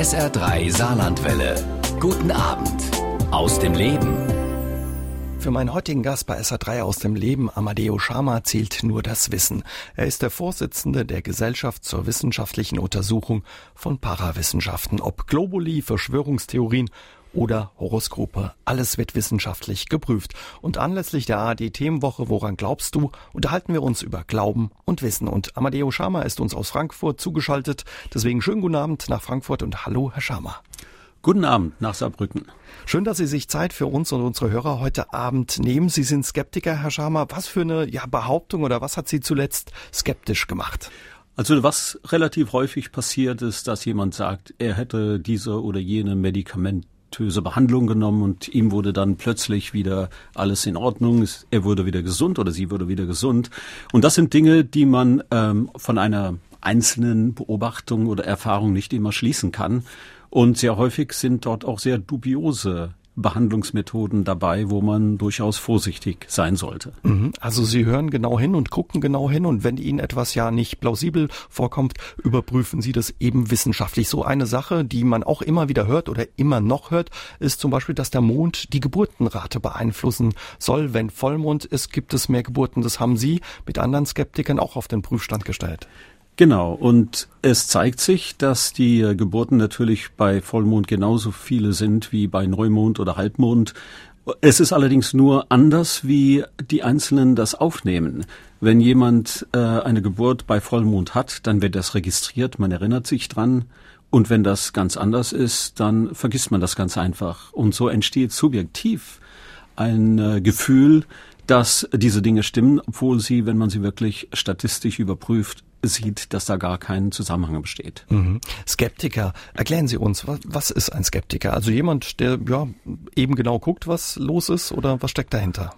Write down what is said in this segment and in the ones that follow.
SR3 Saarlandwelle. Guten Abend aus dem Leben. Für meinen heutigen Gast bei SA3 aus dem Leben, Amadeo Schama, zählt nur das Wissen. Er ist der Vorsitzende der Gesellschaft zur wissenschaftlichen Untersuchung von Parawissenschaften, ob Globuli, Verschwörungstheorien oder Horoskope. Alles wird wissenschaftlich geprüft. Und anlässlich der ARD-Themenwoche Woran glaubst du? unterhalten wir uns über Glauben und Wissen. Und Amadeo Schama ist uns aus Frankfurt zugeschaltet. Deswegen schönen guten Abend nach Frankfurt und hallo, Herr Schama. Guten Abend nach Saarbrücken. Schön, dass Sie sich Zeit für uns und unsere Hörer heute Abend nehmen. Sie sind Skeptiker, Herr Schama. Was für eine ja, Behauptung oder was hat Sie zuletzt skeptisch gemacht? Also was relativ häufig passiert ist, dass jemand sagt, er hätte diese oder jene Medikament medikamentöse Behandlung genommen und ihm wurde dann plötzlich wieder alles in Ordnung. Er wurde wieder gesund oder sie wurde wieder gesund. Und das sind Dinge, die man ähm, von einer einzelnen Beobachtung oder Erfahrung nicht immer schließen kann. Und sehr häufig sind dort auch sehr dubiose Behandlungsmethoden dabei, wo man durchaus vorsichtig sein sollte. Mhm. Also Sie hören genau hin und gucken genau hin und wenn Ihnen etwas ja nicht plausibel vorkommt, überprüfen Sie das eben wissenschaftlich. So eine Sache, die man auch immer wieder hört oder immer noch hört, ist zum Beispiel, dass der Mond die Geburtenrate beeinflussen soll. Wenn Vollmond ist, gibt es mehr Geburten. Das haben Sie mit anderen Skeptikern auch auf den Prüfstand gestellt. Genau, und es zeigt sich, dass die Geburten natürlich bei Vollmond genauso viele sind wie bei Neumond oder Halbmond. Es ist allerdings nur anders, wie die Einzelnen das aufnehmen. Wenn jemand äh, eine Geburt bei Vollmond hat, dann wird das registriert, man erinnert sich dran. Und wenn das ganz anders ist, dann vergisst man das ganz einfach. Und so entsteht subjektiv ein äh, Gefühl, dass diese Dinge stimmen, obwohl sie, wenn man sie wirklich statistisch überprüft, sieht, dass da gar kein Zusammenhang besteht. Mhm. Skeptiker, erklären Sie uns, was, was ist ein Skeptiker? Also jemand, der ja eben genau guckt, was los ist oder was steckt dahinter?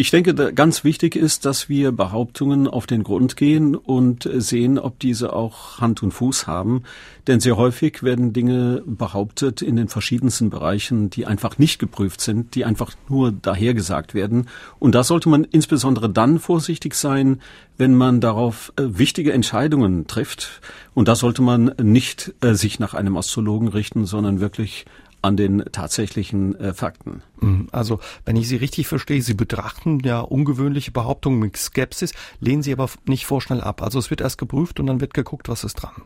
Ich denke, ganz wichtig ist, dass wir Behauptungen auf den Grund gehen und sehen, ob diese auch Hand und Fuß haben. Denn sehr häufig werden Dinge behauptet in den verschiedensten Bereichen, die einfach nicht geprüft sind, die einfach nur dahergesagt werden. Und da sollte man insbesondere dann vorsichtig sein, wenn man darauf äh, wichtige Entscheidungen trifft. Und da sollte man nicht äh, sich nach einem Astrologen richten, sondern wirklich an den tatsächlichen äh, Fakten. Mhm. Also, wenn ich Sie richtig verstehe, Sie betrachten ja ungewöhnliche Behauptungen mit Skepsis, lehnen Sie aber nicht vorschnell ab. Also es wird erst geprüft und dann wird geguckt, was ist dran.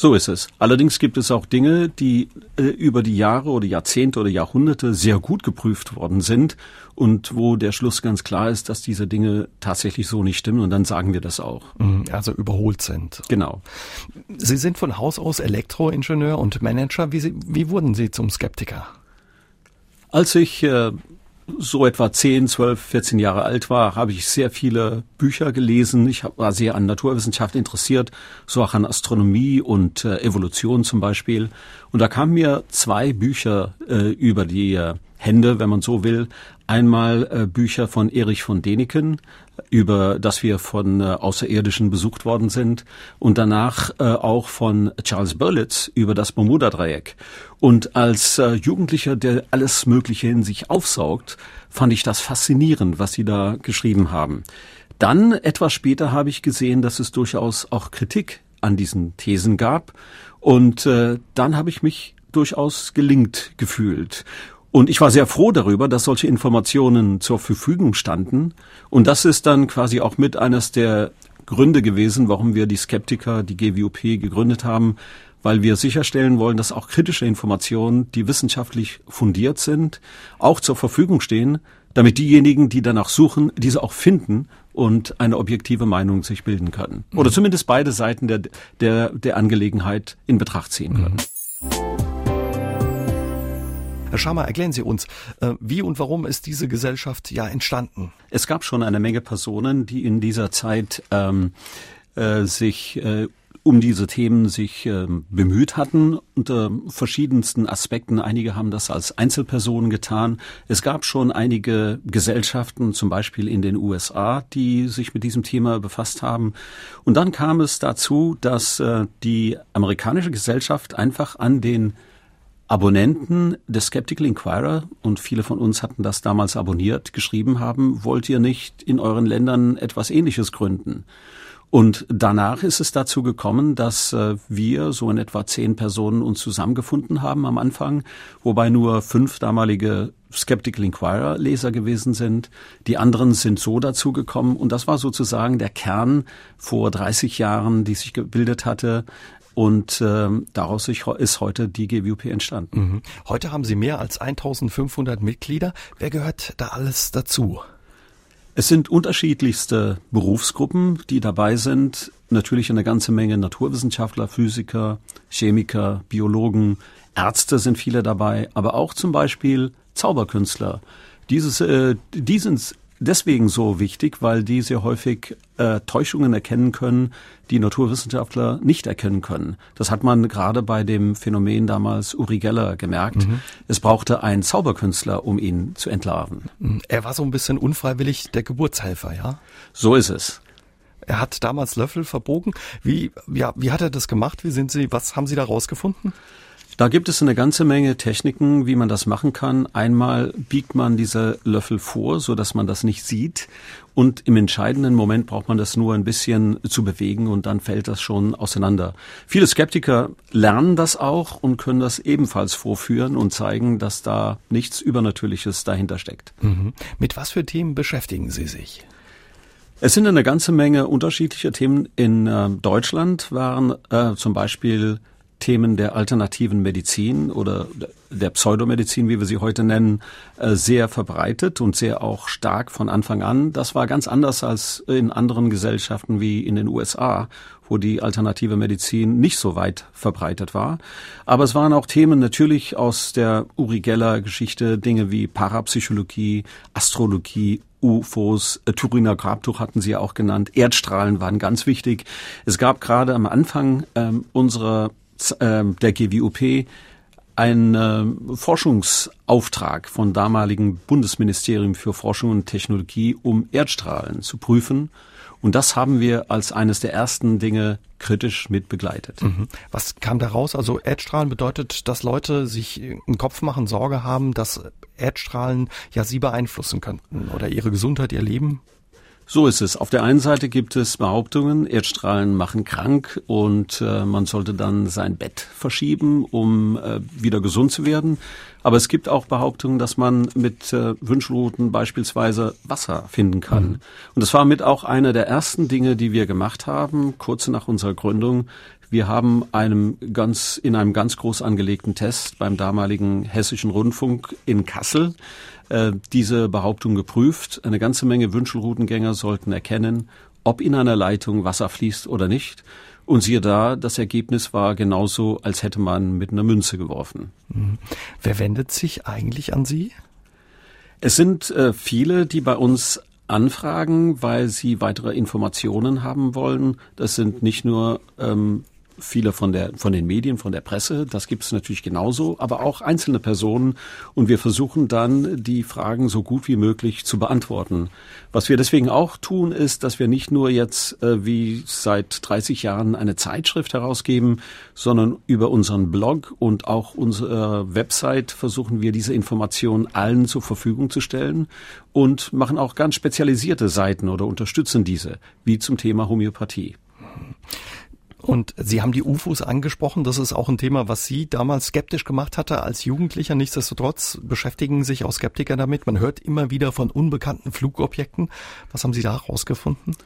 So ist es. Allerdings gibt es auch Dinge, die äh, über die Jahre oder Jahrzehnte oder Jahrhunderte sehr gut geprüft worden sind und wo der Schluss ganz klar ist, dass diese Dinge tatsächlich so nicht stimmen und dann sagen wir das auch. Mhm, also überholt sind. Genau. Sie sind von Haus aus Elektroingenieur und Manager. Wie, wie wurden Sie zum Skeptiker? Als ich äh, so etwa 10, 12, 14 Jahre alt war, habe ich sehr viele Bücher gelesen. Ich war sehr an Naturwissenschaft interessiert, so auch an Astronomie und äh, Evolution zum Beispiel. Und da kamen mir zwei Bücher äh, über die Hände, wenn man so will. Einmal äh, Bücher von Erich von Däniken, über das wir von äh, Außerirdischen besucht worden sind, und danach äh, auch von Charles Berlitz über das Bermuda-Dreieck. Und als äh, Jugendlicher, der alles Mögliche in sich aufsaugt, fand ich das faszinierend, was sie da geschrieben haben. Dann, etwas später, habe ich gesehen, dass es durchaus auch Kritik an diesen Thesen gab. Und äh, dann habe ich mich durchaus gelingt gefühlt. Und ich war sehr froh darüber, dass solche Informationen zur Verfügung standen. Und das ist dann quasi auch mit eines der Gründe gewesen, warum wir die Skeptiker, die GWOP gegründet haben, weil wir sicherstellen wollen, dass auch kritische Informationen, die wissenschaftlich fundiert sind, auch zur Verfügung stehen, damit diejenigen, die danach suchen, diese auch finden und eine objektive Meinung sich bilden können. Oder mhm. zumindest beide Seiten der, der, der Angelegenheit in Betracht ziehen können. Mhm. Herr Schammer, erklären Sie uns, äh, wie und warum ist diese Gesellschaft ja entstanden? Es gab schon eine Menge Personen, die in dieser Zeit ähm, äh, sich äh, um diese Themen sich äh, bemüht hatten unter verschiedensten Aspekten. Einige haben das als Einzelpersonen getan. Es gab schon einige Gesellschaften, zum Beispiel in den USA, die sich mit diesem Thema befasst haben. Und dann kam es dazu, dass äh, die amerikanische Gesellschaft einfach an den Abonnenten des Skeptical Inquirer, und viele von uns hatten das damals abonniert, geschrieben haben, wollt ihr nicht in euren Ländern etwas Ähnliches gründen? Und danach ist es dazu gekommen, dass äh, wir so in etwa zehn Personen uns zusammengefunden haben am Anfang, wobei nur fünf damalige Skeptical Inquirer Leser gewesen sind. Die anderen sind so dazu gekommen und das war sozusagen der Kern vor 30 Jahren, die sich gebildet hatte. Und äh, daraus ist heute die GWP entstanden. Mhm. Heute haben Sie mehr als 1500 Mitglieder. Wer gehört da alles dazu? Es sind unterschiedlichste Berufsgruppen, die dabei sind. Natürlich eine ganze Menge Naturwissenschaftler, Physiker, Chemiker, Biologen, Ärzte sind viele dabei, aber auch zum Beispiel Zauberkünstler. Dieses, äh, die sind deswegen so wichtig, weil die sehr häufig äh, Täuschungen erkennen können, die Naturwissenschaftler nicht erkennen können. Das hat man gerade bei dem Phänomen damals Uri Geller gemerkt. Mhm. Es brauchte einen Zauberkünstler, um ihn zu entlarven. Mhm. Er war so ein bisschen unfreiwillig der Geburtshelfer, ja? So ist es. Er hat damals Löffel verbogen. Wie, ja, wie hat er das gemacht? Wie sind Sie, was haben Sie da rausgefunden? Da gibt es eine ganze Menge Techniken, wie man das machen kann. Einmal biegt man diese Löffel vor, so dass man das nicht sieht. Und im entscheidenden Moment braucht man das nur ein bisschen zu bewegen und dann fällt das schon auseinander. Viele Skeptiker lernen das auch und können das ebenfalls vorführen und zeigen, dass da nichts Übernatürliches dahinter steckt. Mhm. Mit was für Themen beschäftigen Sie sich? Es sind eine ganze Menge unterschiedlicher Themen. In äh, Deutschland waren äh, zum Beispiel Themen der alternativen Medizin oder der Pseudomedizin, wie wir sie heute nennen, äh, sehr verbreitet und sehr auch stark von Anfang an. Das war ganz anders als in anderen Gesellschaften wie in den USA, wo die alternative Medizin nicht so weit verbreitet war. Aber es waren auch Themen natürlich aus der Uri Geller Geschichte, Dinge wie Parapsychologie, Astrologie, UFOs, äh, Turiner Grabtuch hatten Sie ja auch genannt, Erdstrahlen waren ganz wichtig. Es gab gerade am Anfang ähm, unserer äh, der GWUP ein äh, Forschungsauftrag von damaligen Bundesministerium für Forschung und Technologie, um Erdstrahlen zu prüfen. Und das haben wir als eines der ersten Dinge kritisch mit begleitet. Mhm. Was kam da raus? Also Erdstrahlen bedeutet, dass Leute sich einen Kopf machen, Sorge haben, dass Erdstrahlen ja sie beeinflussen könnten oder ihre Gesundheit, ihr Leben? So ist es. Auf der einen Seite gibt es Behauptungen, Erdstrahlen machen krank und äh, man sollte dann sein Bett verschieben, um äh, wieder gesund zu werden. Aber es gibt auch Behauptungen, dass man mit äh, Wünschelrouten beispielsweise Wasser finden kann. Mhm. Und das war mit auch einer der ersten Dinge, die wir gemacht haben, kurz nach unserer Gründung. Wir haben einem ganz, in einem ganz groß angelegten Test beim damaligen Hessischen Rundfunk in Kassel äh, diese Behauptung geprüft. Eine ganze Menge Wünschelroutengänger sollten erkennen, ob in einer Leitung Wasser fließt oder nicht. Und siehe da, das Ergebnis war genauso, als hätte man mit einer Münze geworfen. Mhm. Wer wendet sich eigentlich an Sie? Es sind äh, viele, die bei uns anfragen, weil sie weitere Informationen haben wollen. Das sind nicht nur ähm, viele von der von den Medien, von der Presse, das gibt es natürlich genauso, aber auch einzelne Personen und wir versuchen dann die Fragen so gut wie möglich zu beantworten. Was wir deswegen auch tun, ist, dass wir nicht nur jetzt äh, wie seit 30 Jahren eine Zeitschrift herausgeben, sondern über unseren Blog und auch unsere Website versuchen wir diese Informationen allen zur Verfügung zu stellen und machen auch ganz spezialisierte Seiten oder unterstützen diese, wie zum Thema Homöopathie. Und Sie haben die UFOs angesprochen. Das ist auch ein Thema, was Sie damals skeptisch gemacht hatte als Jugendlicher. Nichtsdestotrotz beschäftigen sich auch Skeptiker damit. Man hört immer wieder von unbekannten Flugobjekten. Was haben Sie da herausgefunden?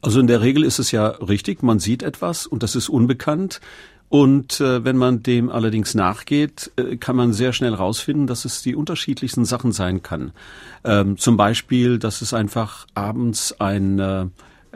Also in der Regel ist es ja richtig. Man sieht etwas und das ist unbekannt. Und äh, wenn man dem allerdings nachgeht, äh, kann man sehr schnell herausfinden, dass es die unterschiedlichsten Sachen sein kann. Ähm, zum Beispiel, dass es einfach abends ein äh,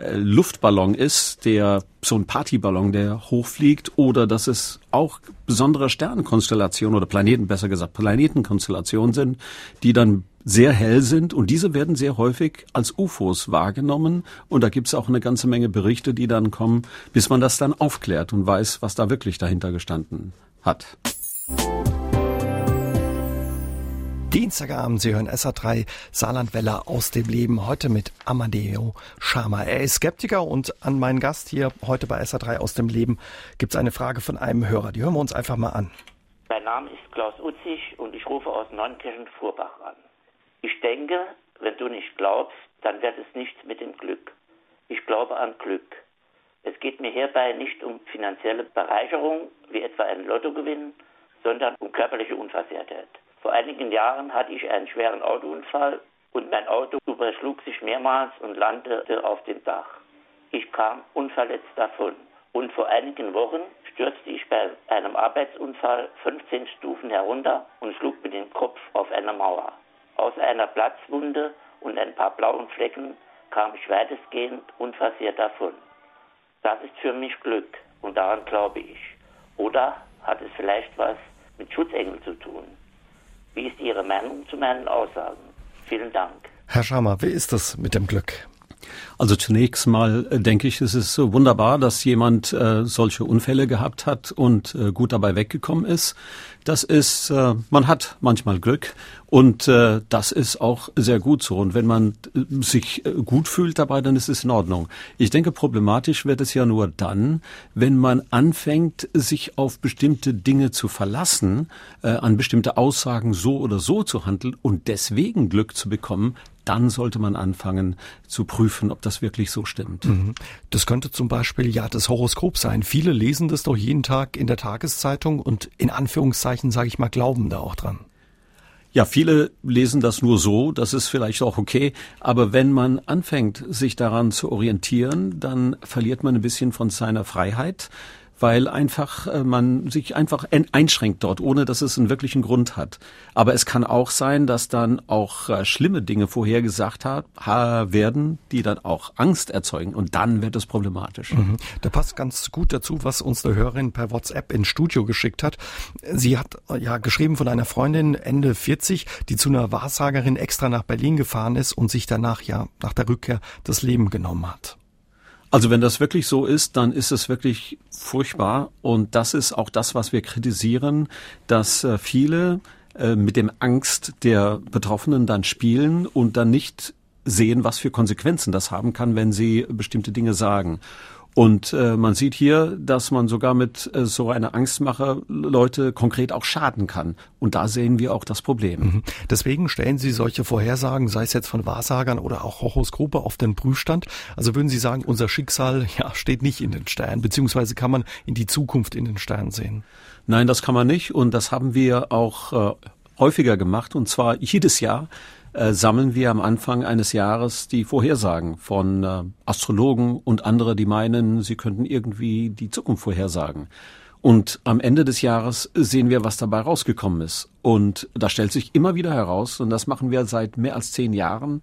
äh, Luftballon ist, der so ein Partyballon, der hochfliegt, oder dass es auch besondere Sternenkonstellationen oder Planeten, besser gesagt Planetenkonstellationen sind, die dann sehr hell sind und diese werden sehr häufig als UFOs wahrgenommen und da gibt es auch eine ganze Menge Berichte, die dann kommen, bis man das dann aufklärt und weiß, was da wirklich dahinter gestanden hat. Dienstagabend, Sie hören SA3 Saarlandwelle aus dem Leben, heute mit Amadeo Schama. Er ist Skeptiker und an meinen Gast hier heute bei SA3 aus dem Leben gibt es eine Frage von einem Hörer. Die hören wir uns einfach mal an. Mein Name ist Klaus Utzig und ich rufe aus Neunkirchen-Furbach an. Ich denke, wenn du nicht glaubst, dann wird es nichts mit dem Glück. Ich glaube an Glück. Es geht mir hierbei nicht um finanzielle Bereicherung, wie etwa ein Lottogewinn, sondern um körperliche Unversehrtheit. Vor einigen Jahren hatte ich einen schweren Autounfall und mein Auto überschlug sich mehrmals und landete auf dem Dach. Ich kam unverletzt davon. Und vor einigen Wochen stürzte ich bei einem Arbeitsunfall 15 Stufen herunter und schlug mit dem Kopf auf eine Mauer. Aus einer Platzwunde und ein paar blauen Flecken kam ich weitestgehend unversehrt davon. Das ist für mich Glück und daran glaube ich. Oder hat es vielleicht was mit Schutzengel zu tun? Wie ist Ihre Meinung zu meinen Aussagen? Vielen Dank. Herr Schama, wie ist das mit dem Glück? Also zunächst mal äh, denke ich, es ist wunderbar, dass jemand äh, solche Unfälle gehabt hat und äh, gut dabei weggekommen ist. Das ist, äh, man hat manchmal Glück und äh, das ist auch sehr gut so. Und wenn man äh, sich äh, gut fühlt dabei, dann ist es in Ordnung. Ich denke, problematisch wird es ja nur dann, wenn man anfängt, sich auf bestimmte Dinge zu verlassen, äh, an bestimmte Aussagen so oder so zu handeln und deswegen Glück zu bekommen, dann sollte man anfangen zu prüfen, ob das wirklich so stimmt. Mhm. Das könnte zum Beispiel ja das Horoskop sein. Viele lesen das doch jeden Tag in der Tageszeitung und in Anführungszeichen, sage ich mal, glauben da auch dran. Ja, viele lesen das nur so, das ist vielleicht auch okay, aber wenn man anfängt, sich daran zu orientieren, dann verliert man ein bisschen von seiner Freiheit, weil einfach äh, man sich einfach einschränkt dort, ohne dass es einen wirklichen Grund hat. Aber es kann auch sein, dass dann auch äh, schlimme Dinge vorhergesagt werden, die dann auch Angst erzeugen und dann wird es problematisch. Mhm. Da passt ganz gut dazu, was uns eine Hörerin per WhatsApp ins Studio geschickt hat. Sie hat äh, ja geschrieben von einer Freundin Ende 40, die zu einer Wahrsagerin extra nach Berlin gefahren ist und sich danach ja nach der Rückkehr das Leben genommen hat. Also wenn das wirklich so ist, dann ist es wirklich furchtbar. Und das ist auch das, was wir kritisieren, dass äh, viele äh, mit dem Angst der Betroffenen dann spielen und dann nicht sehen, was für Konsequenzen das haben kann, wenn sie bestimmte Dinge sagen. Und äh, man sieht hier, dass man sogar mit äh, so einer Angstmache Leute konkret auch schaden kann. Und da sehen wir auch das Problem. Mhm. Deswegen stellen Sie solche Vorhersagen, sei es jetzt von Wahrsagern oder auch Horoskope, auf den Prüfstand. Also würden Sie sagen, unser Schicksal ja, steht nicht in den Sternen, beziehungsweise kann man in die Zukunft in den Sternen sehen? Nein, das kann man nicht. Und das haben wir auch äh, häufiger gemacht, und zwar jedes Jahr äh, sammeln wir am Anfang eines Jahres die Vorhersagen von äh, Astrologen und andere, die meinen, sie könnten irgendwie die Zukunft vorhersagen. Und am Ende des Jahres sehen wir, was dabei rausgekommen ist. Und da stellt sich immer wieder heraus, und das machen wir seit mehr als zehn Jahren,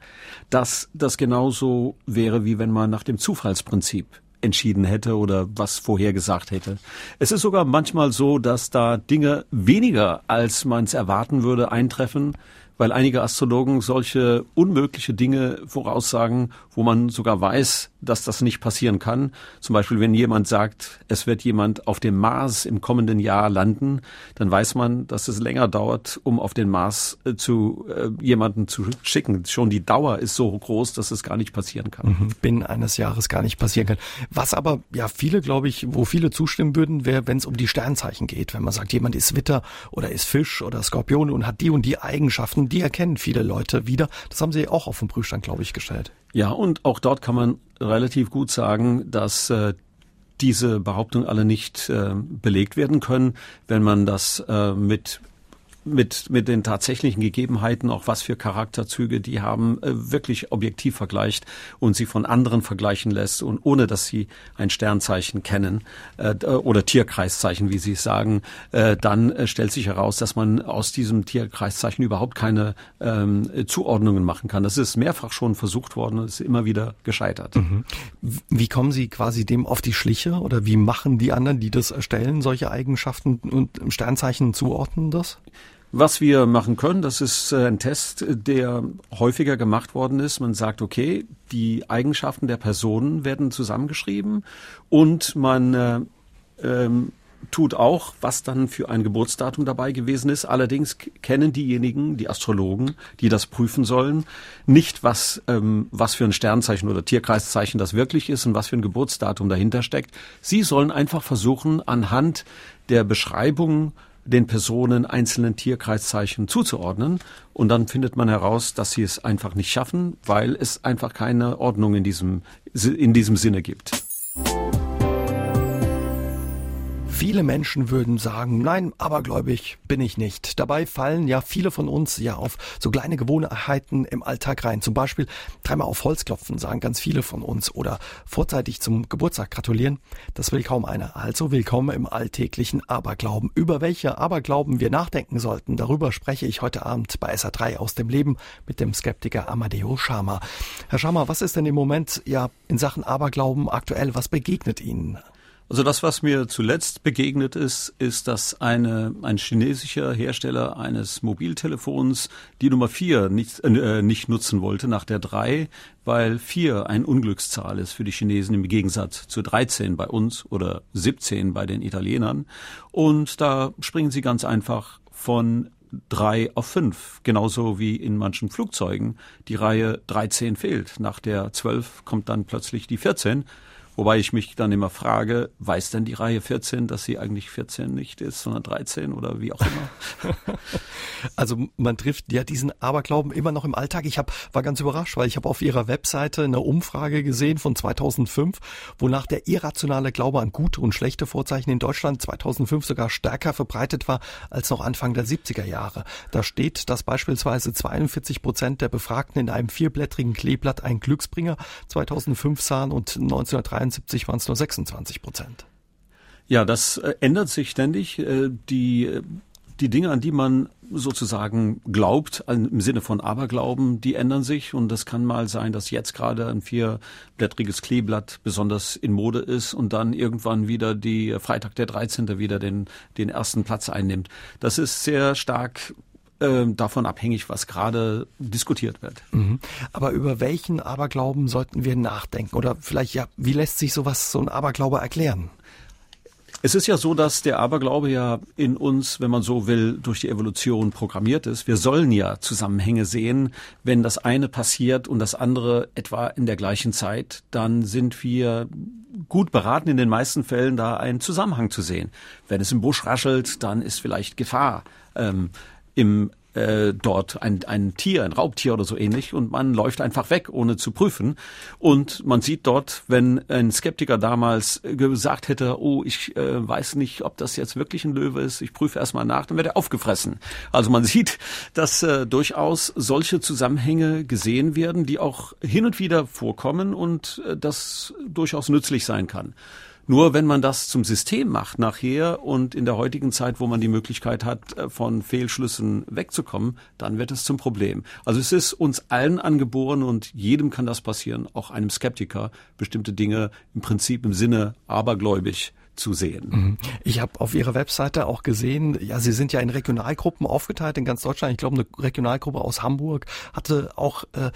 dass das genauso wäre, wie wenn man nach dem Zufallsprinzip entschieden hätte oder was vorhergesagt hätte. Es ist sogar manchmal so, dass da Dinge weniger, als man es erwarten würde, eintreffen, weil einige Astrologen solche unmögliche Dinge voraussagen, wo man sogar weiß, dass das nicht passieren kann. Zum Beispiel, wenn jemand sagt, es wird jemand auf dem Mars im kommenden Jahr landen, dann weiß man, dass es länger dauert, um auf den Mars äh, zu äh, jemanden zu schicken. Schon die Dauer ist so groß, dass es gar nicht passieren kann. Mhm. Binnen eines Jahres gar nicht passieren kann. Was aber ja viele, glaube ich, wo viele zustimmen würden, wäre, wenn es um die Sternzeichen geht. Wenn man sagt, jemand ist Witter oder ist Fisch oder Skorpion und hat die und die Eigenschaften, die erkennen viele Leute wieder. Das haben sie auch auf dem Prüfstand, glaube ich, gestellt. Ja, und auch dort kann man relativ gut sagen, dass äh, diese Behauptungen alle nicht äh, belegt werden können, wenn man das äh, mit mit, mit den tatsächlichen Gegebenheiten, auch was für Charakterzüge die haben, äh, wirklich objektiv vergleicht und sie von anderen vergleichen lässt und ohne, dass sie ein Sternzeichen kennen äh, oder Tierkreiszeichen, wie sie es sagen, äh, dann stellt sich heraus, dass man aus diesem Tierkreiszeichen überhaupt keine ähm, Zuordnungen machen kann. Das ist mehrfach schon versucht worden und ist immer wieder gescheitert. Mhm. Wie kommen Sie quasi dem auf die Schliche oder wie machen die anderen, die das erstellen, solche Eigenschaften und Sternzeichen zuordnen das? Was wir machen können, das ist äh, ein Test, der häufiger gemacht worden ist. Man sagt, okay, die Eigenschaften der Personen werden zusammengeschrieben und man äh, ähm, tut auch, was dann für ein Geburtsdatum dabei gewesen ist. Allerdings kennen diejenigen, die Astrologen, die das prüfen sollen, nicht, was, ähm, was für ein Sternzeichen oder Tierkreiszeichen das wirklich ist und was für ein Geburtsdatum dahinter steckt. Sie sollen einfach versuchen, anhand der Beschreibung den Personen einzelnen Tierkreiszeichen zuzuordnen. Und dann findet man heraus, dass sie es einfach nicht schaffen, weil es einfach keine Ordnung in diesem, in diesem Sinne gibt. Viele Menschen würden sagen, nein, abergläubig bin ich nicht. Dabei fallen ja viele von uns ja auf so kleine Gewohnheiten im Alltag rein. Zum Beispiel dreimal auf Holz klopfen, sagen ganz viele von uns. Oder vorzeitig zum Geburtstag gratulieren. Das will kaum einer. Also willkommen im alltäglichen Aberglauben. Über welche Aberglauben wir nachdenken sollten, darüber spreche ich heute Abend bei SA3 aus dem Leben mit dem Skeptiker Amadeo Schama. Herr Schama, was ist denn im Moment ja in Sachen Aberglauben aktuell? Was begegnet Ihnen? Also das, was mir zuletzt begegnet ist, ist, dass eine, ein chinesischer Hersteller eines Mobiltelefons die Nummer vier nicht, äh, nicht nutzen wollte nach der drei, weil vier ein Unglückszahl ist für die Chinesen im Gegensatz zu 13 bei uns oder 17 bei den Italienern. Und da springen sie ganz einfach von drei auf fünf, genauso wie in manchen Flugzeugen die Reihe 13 fehlt. Nach der 12 kommt dann plötzlich die 14 Wobei ich mich dann immer frage, weiß denn die Reihe 14, dass sie eigentlich 14 nicht ist, sondern 13 oder wie auch immer? also man trifft ja diesen Aberglauben immer noch im Alltag. Ich hab, war ganz überrascht, weil ich habe auf ihrer Webseite eine Umfrage gesehen von 2005, wonach der irrationale Glaube an gute und schlechte Vorzeichen in Deutschland 2005 sogar stärker verbreitet war als noch Anfang der 70er Jahre. Da steht, dass beispielsweise 42 Prozent der Befragten in einem vierblättrigen Kleeblatt einen Glücksbringer 2005 sahen und 1993 1973 waren es nur 26 Prozent. Ja, das äh, ändert sich ständig. Äh, die, äh, die Dinge, an die man sozusagen glaubt, im Sinne von Aberglauben, die ändern sich. Und das kann mal sein, dass jetzt gerade ein vierblättriges Kleeblatt besonders in Mode ist und dann irgendwann wieder die Freitag der 13. wieder den, den ersten Platz einnimmt. Das ist sehr stark ähm, davon abhängig, was gerade diskutiert wird. Mhm. Aber über welchen Aberglauben sollten wir nachdenken? Oder vielleicht ja, wie lässt sich sowas, so ein Aberglaube erklären? Es ist ja so, dass der Aberglaube ja in uns, wenn man so will, durch die Evolution programmiert ist. Wir sollen ja Zusammenhänge sehen. Wenn das eine passiert und das andere etwa in der gleichen Zeit, dann sind wir gut beraten, in den meisten Fällen da einen Zusammenhang zu sehen. Wenn es im Busch raschelt, dann ist vielleicht Gefahr. Ähm, im äh, dort ein, ein Tier, ein Raubtier oder so ähnlich und man läuft einfach weg, ohne zu prüfen. Und man sieht dort, wenn ein Skeptiker damals gesagt hätte, oh, ich äh, weiß nicht, ob das jetzt wirklich ein Löwe ist, ich prüfe erstmal nach, dann wird er aufgefressen. Also man sieht, dass äh, durchaus solche Zusammenhänge gesehen werden, die auch hin und wieder vorkommen und äh, das durchaus nützlich sein kann. Nur wenn man das zum System macht nachher und in der heutigen Zeit, wo man die Möglichkeit hat, äh, von Fehlschlüssen wegzukommen, dann wird es zum Problem. Also es ist uns allen angeboren und jedem kann das passieren, auch einem Skeptiker, bestimmte Dinge im Prinzip im Sinne abergläubig zu sehen. Mhm. Ich habe auf Ihrer Webseite auch gesehen, ja, Sie sind ja in Regionalgruppen aufgeteilt in ganz Deutschland. Ich glaube, eine Regionalgruppe aus Hamburg hatte auch äh,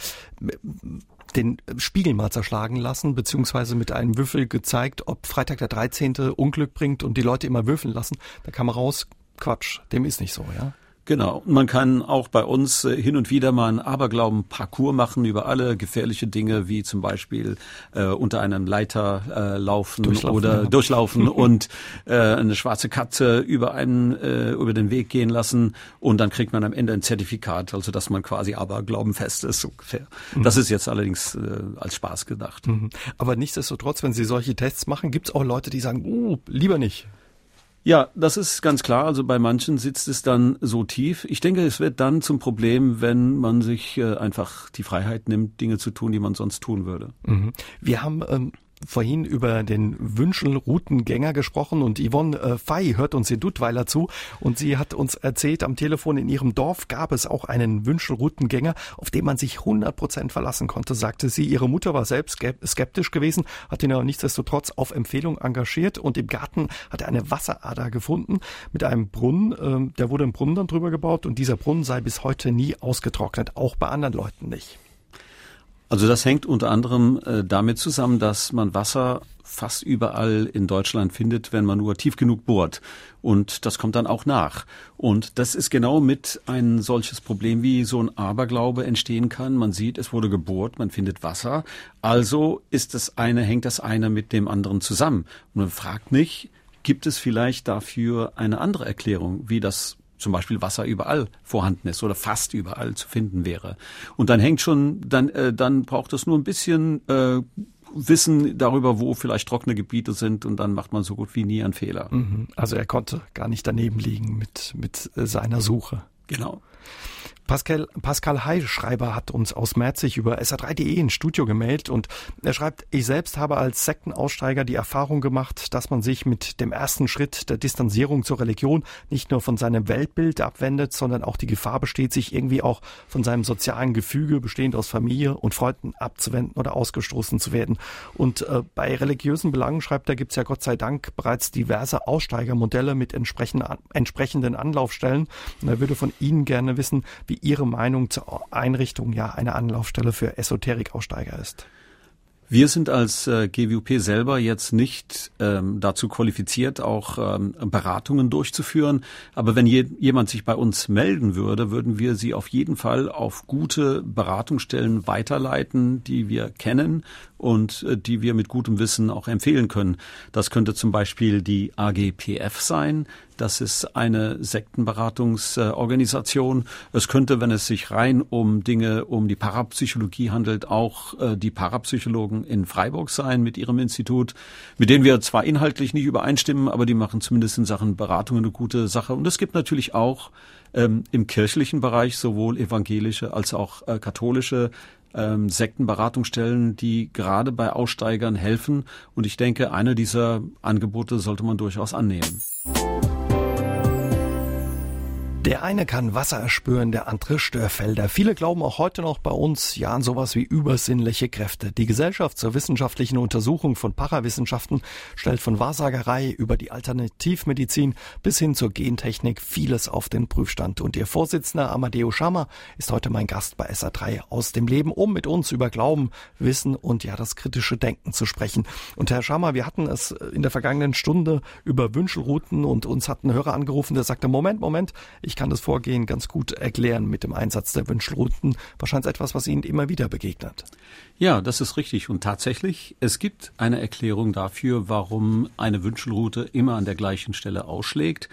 den Spiegel mal zerschlagen lassen, beziehungsweise mit einem Würfel gezeigt, ob Freitag der 13. Unglück bringt und die Leute immer würfeln lassen. Da kam raus, Quatsch, dem ist nicht so, ja. Genau. Man kann auch bei uns äh, hin und wieder mal einen Aberglauben-Parcours machen über alle gefährliche Dinge, wie zum Beispiel äh, unter einem Leiter äh, laufen durchlaufen, oder ja. durchlaufen und äh, eine schwarze Katze über einen äh, über den Weg gehen lassen und dann kriegt man am Ende ein Zertifikat, also dass man quasi aberglaubenfest ist ungefähr. Mhm. Das ist jetzt allerdings äh, als Spaß gedacht. Mhm. Aber nichtsdestotrotz, wenn Sie solche Tests machen, gibt es auch Leute, die sagen, uh, lieber nicht. Ja, das ist ganz klar. Also bei manchen sitzt es dann so tief. Ich denke, es wird dann zum Problem, wenn man sich äh, einfach die Freiheit nimmt, Dinge zu tun, die man sonst tun würde. Mhm. Wir haben ähm, vorhin über den Wünschelroutengänger gesprochen und Yvonne äh, Fay hört uns in Duttweiler zu und sie hat uns erzählt, am Telefon in ihrem Dorf gab es auch einen Wünschelroutengänger, auf den man sich 100 Prozent verlassen konnte, sagte sie. Ihre Mutter war selbst skeptisch gewesen, hat ihn aber nichtsdestotrotz auf Empfehlung engagiert und im Garten hat er eine Wasserader gefunden mit einem Brunnen. Äh, der wurde im Brunnen dann drüber gebaut und dieser Brunnen sei bis heute nie ausgetrocknet, auch bei anderen Leuten nicht. Also das hängt unter anderem äh, damit zusammen, dass man Wasser fast überall in Deutschland findet, wenn man nur tief genug bohrt. Und das kommt dann auch nach. Und das ist genau mit ein solches Problem, wie so ein Aberglaube entstehen kann. Man sieht, es wurde gebohrt, man findet Wasser. Also ist das eine, hängt das eine mit dem anderen zusammen. Und man fragt nicht, gibt es vielleicht dafür eine andere Erklärung, wie das zum Beispiel Wasser überall vorhanden ist oder fast überall zu finden wäre. Und dann hängt schon, dann, äh, dann braucht es nur ein bisschen äh, Wissen darüber, wo vielleicht trockene Gebiete sind und dann macht man so gut wie nie einen Fehler. Mhm. Also er konnte gar nicht daneben liegen mit, mit seiner Suche. Genau. Pascal, Pascal Heischreiber hat uns aus Merzig über sa3.de ins Studio gemeldet und er schreibt, ich selbst habe als Sektenaussteiger die Erfahrung gemacht, dass man sich mit dem ersten Schritt der Distanzierung zur Religion nicht nur von seinem Weltbild abwendet, sondern auch die Gefahr besteht, sich irgendwie auch von seinem sozialen Gefüge, bestehend aus Familie und Freunden, abzuwenden oder ausgestoßen zu werden. Und äh, bei religiösen Belangen, schreibt er, gibt es ja Gott sei Dank bereits diverse Aussteigermodelle mit entsprechenden, entsprechenden Anlaufstellen. Und er würde von Ihnen gerne wissen, wie Ihre Meinung zur Einrichtung ja einer Anlaufstelle für Esoterikaussteiger ist. Wir sind als äh, GWP selber jetzt nicht ähm, dazu qualifiziert, auch ähm, Beratungen durchzuführen. Aber wenn je, jemand sich bei uns melden würde, würden wir sie auf jeden Fall auf gute Beratungsstellen weiterleiten, die wir kennen und äh, die wir mit gutem Wissen auch empfehlen können. Das könnte zum Beispiel die AGPF sein. Das ist eine Sektenberatungsorganisation. Es könnte, wenn es sich rein um Dinge, um die Parapsychologie handelt, auch äh, die Parapsychologen in Freiburg sein mit ihrem Institut, mit denen wir zwar inhaltlich nicht übereinstimmen, aber die machen zumindest in Sachen Beratung eine gute Sache. Und es gibt natürlich auch ähm, im kirchlichen Bereich sowohl evangelische als auch äh, katholische ähm, Sektenberatungsstellen, die gerade bei Aussteigern helfen. Und ich denke, eine dieser Angebote sollte man durchaus annehmen. Der eine kann Wasser erspüren, der andere Störfelder. Viele glauben auch heute noch bei uns ja an sowas wie übersinnliche Kräfte. Die Gesellschaft zur wissenschaftlichen Untersuchung von Parawissenschaften stellt von Wahrsagerei über die Alternativmedizin bis hin zur Gentechnik vieles auf den Prüfstand. Und ihr Vorsitzender Amadeo Schama ist heute mein Gast bei SA3 aus dem Leben, um mit uns über Glauben, Wissen und ja das kritische Denken zu sprechen. Und Herr Schama, wir hatten es in der vergangenen Stunde über Wünschelrouten und uns hat ein Hörer angerufen, der sagte, Moment, Moment, ich kann das Vorgehen ganz gut erklären mit dem Einsatz der Wünschelrouten. Wahrscheinlich etwas, was Ihnen immer wieder begegnet. Ja, das ist richtig. Und tatsächlich, es gibt eine Erklärung dafür, warum eine Wünschelroute immer an der gleichen Stelle ausschlägt.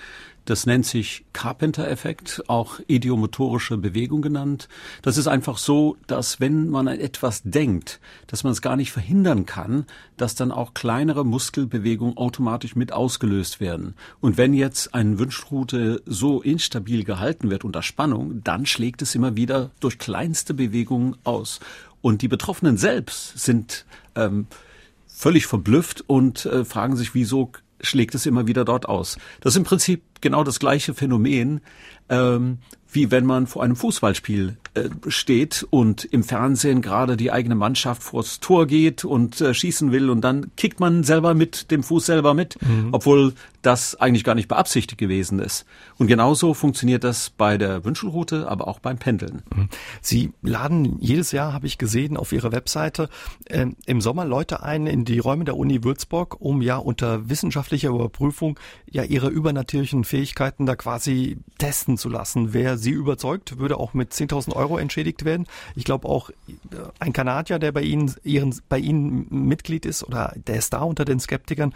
Das nennt sich Carpenter-Effekt, auch idiomotorische Bewegung genannt. Das ist einfach so, dass wenn man an etwas denkt, dass man es gar nicht verhindern kann, dass dann auch kleinere Muskelbewegungen automatisch mit ausgelöst werden. Und wenn jetzt eine Wünschroute so instabil gehalten wird unter Spannung, dann schlägt es immer wieder durch kleinste Bewegungen aus. Und die Betroffenen selbst sind ähm, völlig verblüfft und äh, fragen sich, wieso schlägt es immer wieder dort aus. Das ist im Prinzip genau das gleiche Phänomen, ähm, wie wenn man vor einem Fußballspiel äh, steht und im Fernsehen gerade die eigene Mannschaft vors Tor geht und äh, schießen will und dann kickt man selber mit dem Fuß selber mit, mhm. obwohl das eigentlich gar nicht beabsichtigt gewesen ist. Und genauso funktioniert das bei der Wünschelroute, aber auch beim Pendeln. Mhm. Sie laden jedes Jahr, habe ich gesehen, auf Ihrer Webseite äh, im Sommer Leute ein in die Räume der Uni Würzburg, um ja unter wissenschaftlicher Überprüfung ja ihre übernatürlichen Fähigkeiten da quasi testen zu lassen. Wer sie überzeugt, würde auch mit 10.000 Euro entschädigt werden. Ich glaube auch äh, ein Kanadier, der bei Ihnen, Ihren, bei Ihnen Mitglied ist oder der ist da unter den Skeptikern,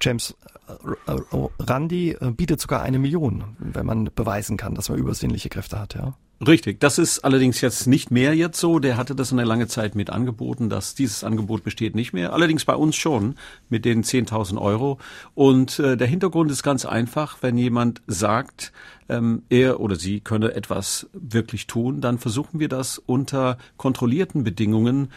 James äh, äh, Randi, bietet sogar eine Million, wenn man beweisen kann, dass man übersinnliche Kräfte hat, ja. Richtig. Das ist allerdings jetzt nicht mehr jetzt so. Der hatte das eine lange Zeit mit angeboten. Dass dieses Angebot besteht nicht mehr. Allerdings bei uns schon mit den 10.000 Euro. Und äh, der Hintergrund ist ganz einfach. Wenn jemand sagt, ähm, er oder sie könne etwas wirklich tun, dann versuchen wir das unter kontrollierten Bedingungen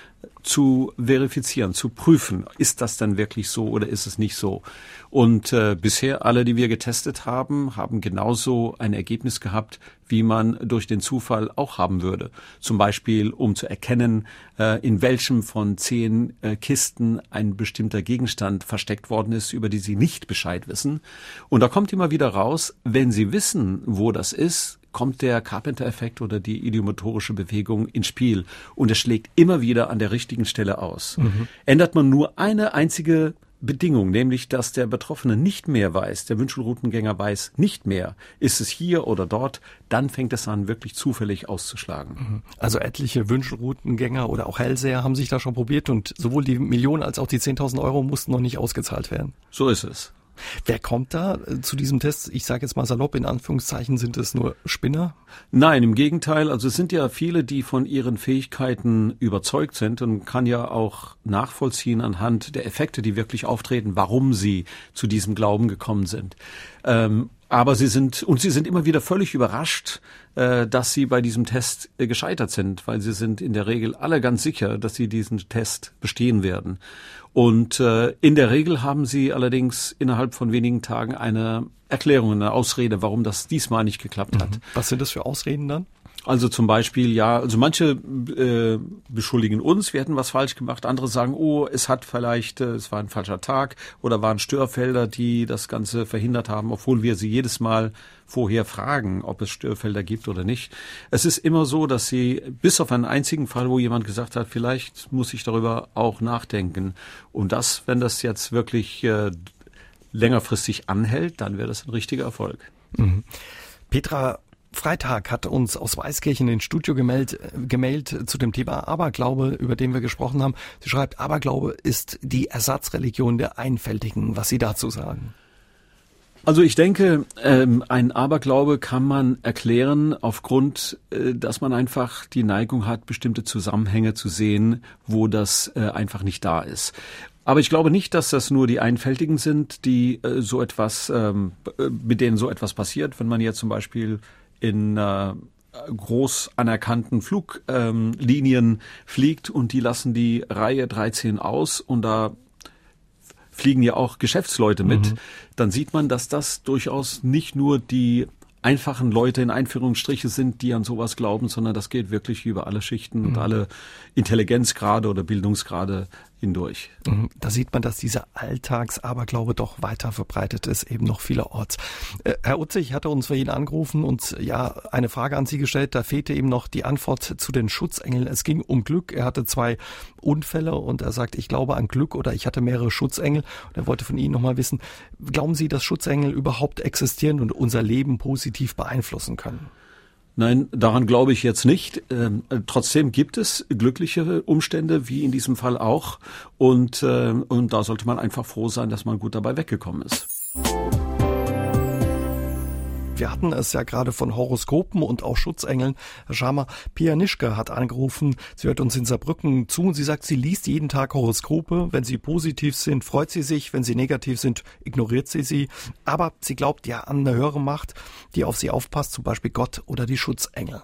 zu verifizieren, zu prüfen. Ist das dann wirklich so oder ist es nicht so? Und äh, bisher alle, die wir getestet haben, haben genauso ein Ergebnis gehabt, wie man durch den Zufall auch haben würde. Zum Beispiel, um zu erkennen, äh, in welchem von zehn äh, Kisten ein bestimmter Gegenstand versteckt worden ist, über die Sie nicht Bescheid wissen. Und da kommt immer wieder raus, wenn Sie wissen, wo das ist, kommt der Carpenter-Effekt oder die idiomotorische Bewegung ins Spiel und es schlägt immer wieder an der richtigen Stelle aus. Mhm. Ändert man nur eine einzige Bedingung, nämlich dass der Betroffene nicht mehr weiß, der Wünschelroutengänger weiß nicht mehr, ist es hier oder dort, dann fängt es an, wirklich zufällig auszuschlagen. Mhm. Also etliche Wünschelroutengänger oder auch Hellseher haben sich da schon probiert und sowohl die Millionen als auch die 10.000 Euro mussten noch nicht ausgezahlt werden. So ist es. Wer kommt da äh, zu diesem Test? Ich sage jetzt mal salopp, in Anführungszeichen sind es nur Spinner? Nein, im Gegenteil. Also es sind ja viele, die von ihren Fähigkeiten überzeugt sind und kann ja auch nachvollziehen anhand der Effekte, die wirklich auftreten, warum sie zu diesem Glauben gekommen sind. Ähm, aber sie sind, und sie sind immer wieder völlig überrascht, äh, dass sie bei diesem Test äh, gescheitert sind, weil sie sind in der Regel alle ganz sicher, dass sie diesen Test bestehen werden. Und äh, in der Regel haben sie allerdings innerhalb von wenigen Tagen eine Erklärung, eine Ausrede, warum das diesmal nicht geklappt hat. Mhm. Was sind das für Ausreden dann? Also zum Beispiel, ja, also manche äh, beschuldigen uns, wir hätten was falsch gemacht. Andere sagen, oh, es hat vielleicht, äh, es war ein falscher Tag oder waren Störfelder, die das Ganze verhindert haben, obwohl wir sie jedes Mal vorher fragen, ob es Störfelder gibt oder nicht. Es ist immer so, dass sie bis auf einen einzigen Fall, wo jemand gesagt hat, vielleicht muss ich darüber auch nachdenken. Und das, wenn das jetzt wirklich äh, längerfristig anhält, dann wäre das ein richtiger Erfolg. Mhm. Petra Freitag hat uns aus Weißkirchen ins Studio gemeldet, gemeldet zu dem Thema Aberglaube, über den wir gesprochen haben. Sie schreibt, Aberglaube ist die Ersatzreligion der Einfältigen. Was Sie dazu sagen? Also ich denke, ähm, ein Aberglaube kann man erklären aufgrund, äh, dass man einfach die Neigung hat, bestimmte Zusammenhänge zu sehen, wo das äh, einfach nicht da ist. Aber ich glaube nicht, dass das nur die Einfältigen sind, die äh, so etwas, ähm, äh, mit denen so etwas passiert. Wenn man jetzt zum Beispiel in äh, groß anerkannten Fluglinien ähm, fliegt und die lassen die Reihe 13 aus und da fliegen ja auch Geschäftsleute mit, mhm. dann sieht man, dass das durchaus nicht nur die einfachen Leute in Einführungsstriche sind, die an sowas glauben, sondern das geht wirklich über alle Schichten mhm. und alle Intelligenzgrade oder Bildungsgrade hindurch. Mhm. Da sieht man, dass dieser Alltagsaberglaube doch weiter verbreitet ist, eben noch vielerorts. Äh, Herr Utzig hatte uns für ihn angerufen und ja, eine Frage an Sie gestellt. Da fehlte ihm noch die Antwort zu den Schutzengeln. Es ging um Glück. Er hatte zwei Unfälle und er sagt, ich glaube an Glück oder ich hatte mehrere Schutzengel. Und er wollte von Ihnen nochmal wissen, glauben Sie, dass Schutzengel überhaupt existieren und unser Leben positiv beeinflussen können? Nein, daran glaube ich jetzt nicht. Ähm, trotzdem gibt es glückliche Umstände, wie in diesem Fall auch. Und, äh, und da sollte man einfach froh sein, dass man gut dabei weggekommen ist. Wir hatten es ja gerade von Horoskopen und auch Schutzengeln. Herr Schama, Pia Nischke hat angerufen. Sie hört uns in Saarbrücken zu und sie sagt, sie liest jeden Tag Horoskope. Wenn sie positiv sind, freut sie sich. Wenn sie negativ sind, ignoriert sie sie. Aber sie glaubt ja an eine höhere Macht, die auf sie aufpasst, zum Beispiel Gott oder die Schutzengel.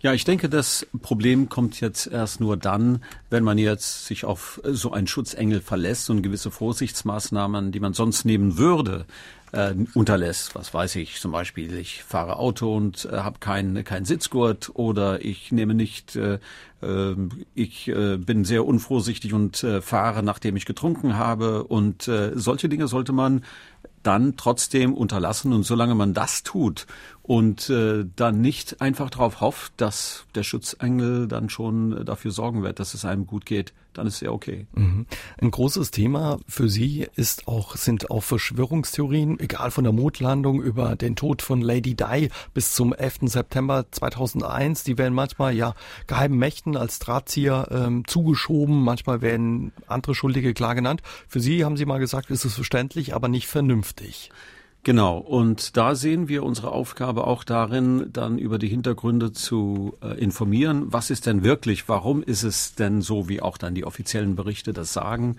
Ja, ich denke, das Problem kommt jetzt erst nur dann, wenn man jetzt sich auf so einen Schutzengel verlässt und gewisse Vorsichtsmaßnahmen, die man sonst nehmen würde, äh, unterlässt. Was weiß ich, zum Beispiel, ich fahre Auto und äh, habe keinen kein Sitzgurt oder ich nehme nicht, äh, äh, ich äh, bin sehr unvorsichtig und äh, fahre, nachdem ich getrunken habe. Und äh, solche Dinge sollte man dann trotzdem unterlassen. Und solange man das tut und äh, dann nicht einfach darauf hofft, dass der Schutzengel dann schon dafür sorgen wird, dass es einem gut geht, dann ist ja okay. Mhm. Ein großes Thema für Sie ist auch, sind auch Verschwörungstheorien, egal von der Mondlandung über den Tod von Lady Di bis zum 11. September 2001. Die werden manchmal ja geheimen Mächten als Drahtzieher ähm, zugeschoben, manchmal werden andere Schuldige klar genannt. Für Sie haben Sie mal gesagt, ist es verständlich, aber nicht vernünftig. Genau, und da sehen wir unsere Aufgabe auch darin, dann über die Hintergründe zu äh, informieren. Was ist denn wirklich, warum ist es denn so, wie auch dann die offiziellen Berichte das sagen?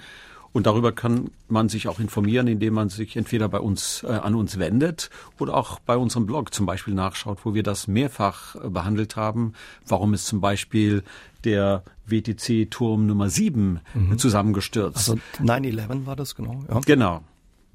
Und darüber kann man sich auch informieren, indem man sich entweder bei uns äh, an uns wendet oder auch bei unserem Blog zum Beispiel nachschaut, wo wir das mehrfach äh, behandelt haben, warum ist zum Beispiel der WTC-Turm Nummer 7 mhm. zusammengestürzt. Also 9-11 war das, genau. Ja. Genau.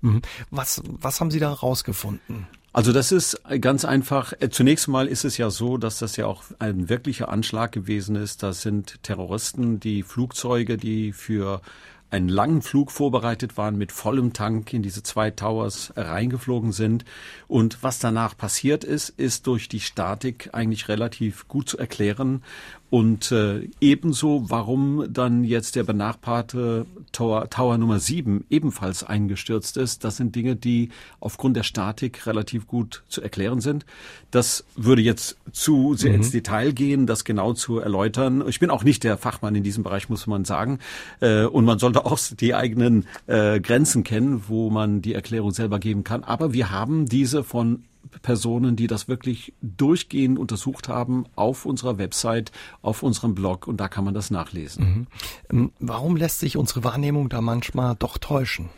Mhm. Was, was haben Sie da rausgefunden? Also das ist ganz einfach. Äh, zunächst mal ist es ja so, dass das ja auch ein wirklicher Anschlag gewesen ist. Das sind Terroristen, die Flugzeuge, die für einen langen Flug vorbereitet waren, mit vollem Tank in diese zwei Towers reingeflogen sind. Und was danach passiert ist, ist durch die Statik eigentlich relativ gut zu erklären. Und äh, ebenso, warum dann jetzt der benachbarte Tower, Tower Nummer 7 ebenfalls eingestürzt ist, das sind Dinge, die aufgrund der Statik relativ gut zu erklären sind. Das würde jetzt zu sehr mhm. ins Detail gehen, das genau zu erläutern. Ich bin auch nicht der Fachmann in diesem Bereich, muss man sagen. Äh, und man sollte auch die eigenen äh, Grenzen kennen, wo man die Erklärung selber geben kann. Aber wir haben diese von Personen, die das wirklich durchgehend untersucht haben, auf unserer Website, auf unserem Blog und da kann man das nachlesen. Mhm. Ähm, warum lässt sich unsere Wahrnehmung da manchmal doch täuschen?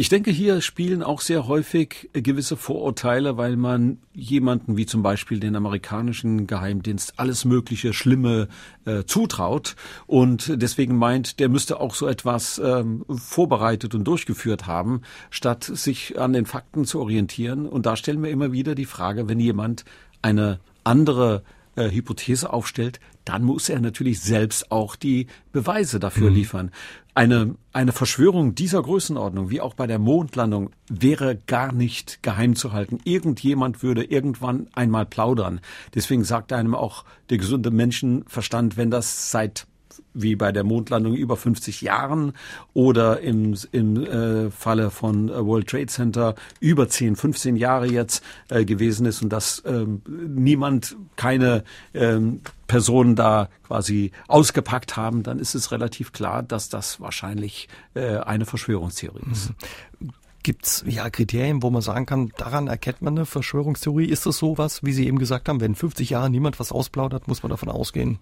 Ich denke, hier spielen auch sehr häufig gewisse Vorurteile, weil man jemanden wie zum Beispiel den amerikanischen Geheimdienst alles mögliche Schlimme äh, zutraut und deswegen meint, der müsste auch so etwas ähm, vorbereitet und durchgeführt haben, statt sich an den Fakten zu orientieren. Und da stellen wir immer wieder die Frage, wenn jemand eine andere äh, Hypothese aufstellt, dann muss er natürlich selbst auch die Beweise dafür mhm. liefern. Eine, eine Verschwörung dieser Größenordnung, wie auch bei der Mondlandung, wäre gar nicht geheim zu halten. Irgendjemand würde irgendwann einmal plaudern. Deswegen sagt einem auch der gesunde Menschenverstand, wenn das seit wie bei der Mondlandung über 50 Jahren oder im, im äh, Falle von äh, World Trade Center über 10, 15 Jahre jetzt äh, gewesen ist und dass ähm, niemand, keine ähm, Personen da quasi ausgepackt haben, dann ist es relativ klar, dass das wahrscheinlich äh, eine Verschwörungstheorie ist. Mhm. Gibt es ja Kriterien, wo man sagen kann, daran erkennt man eine Verschwörungstheorie? Ist das sowas, wie Sie eben gesagt haben, wenn 50 Jahre niemand was ausplaudert, muss man davon ausgehen?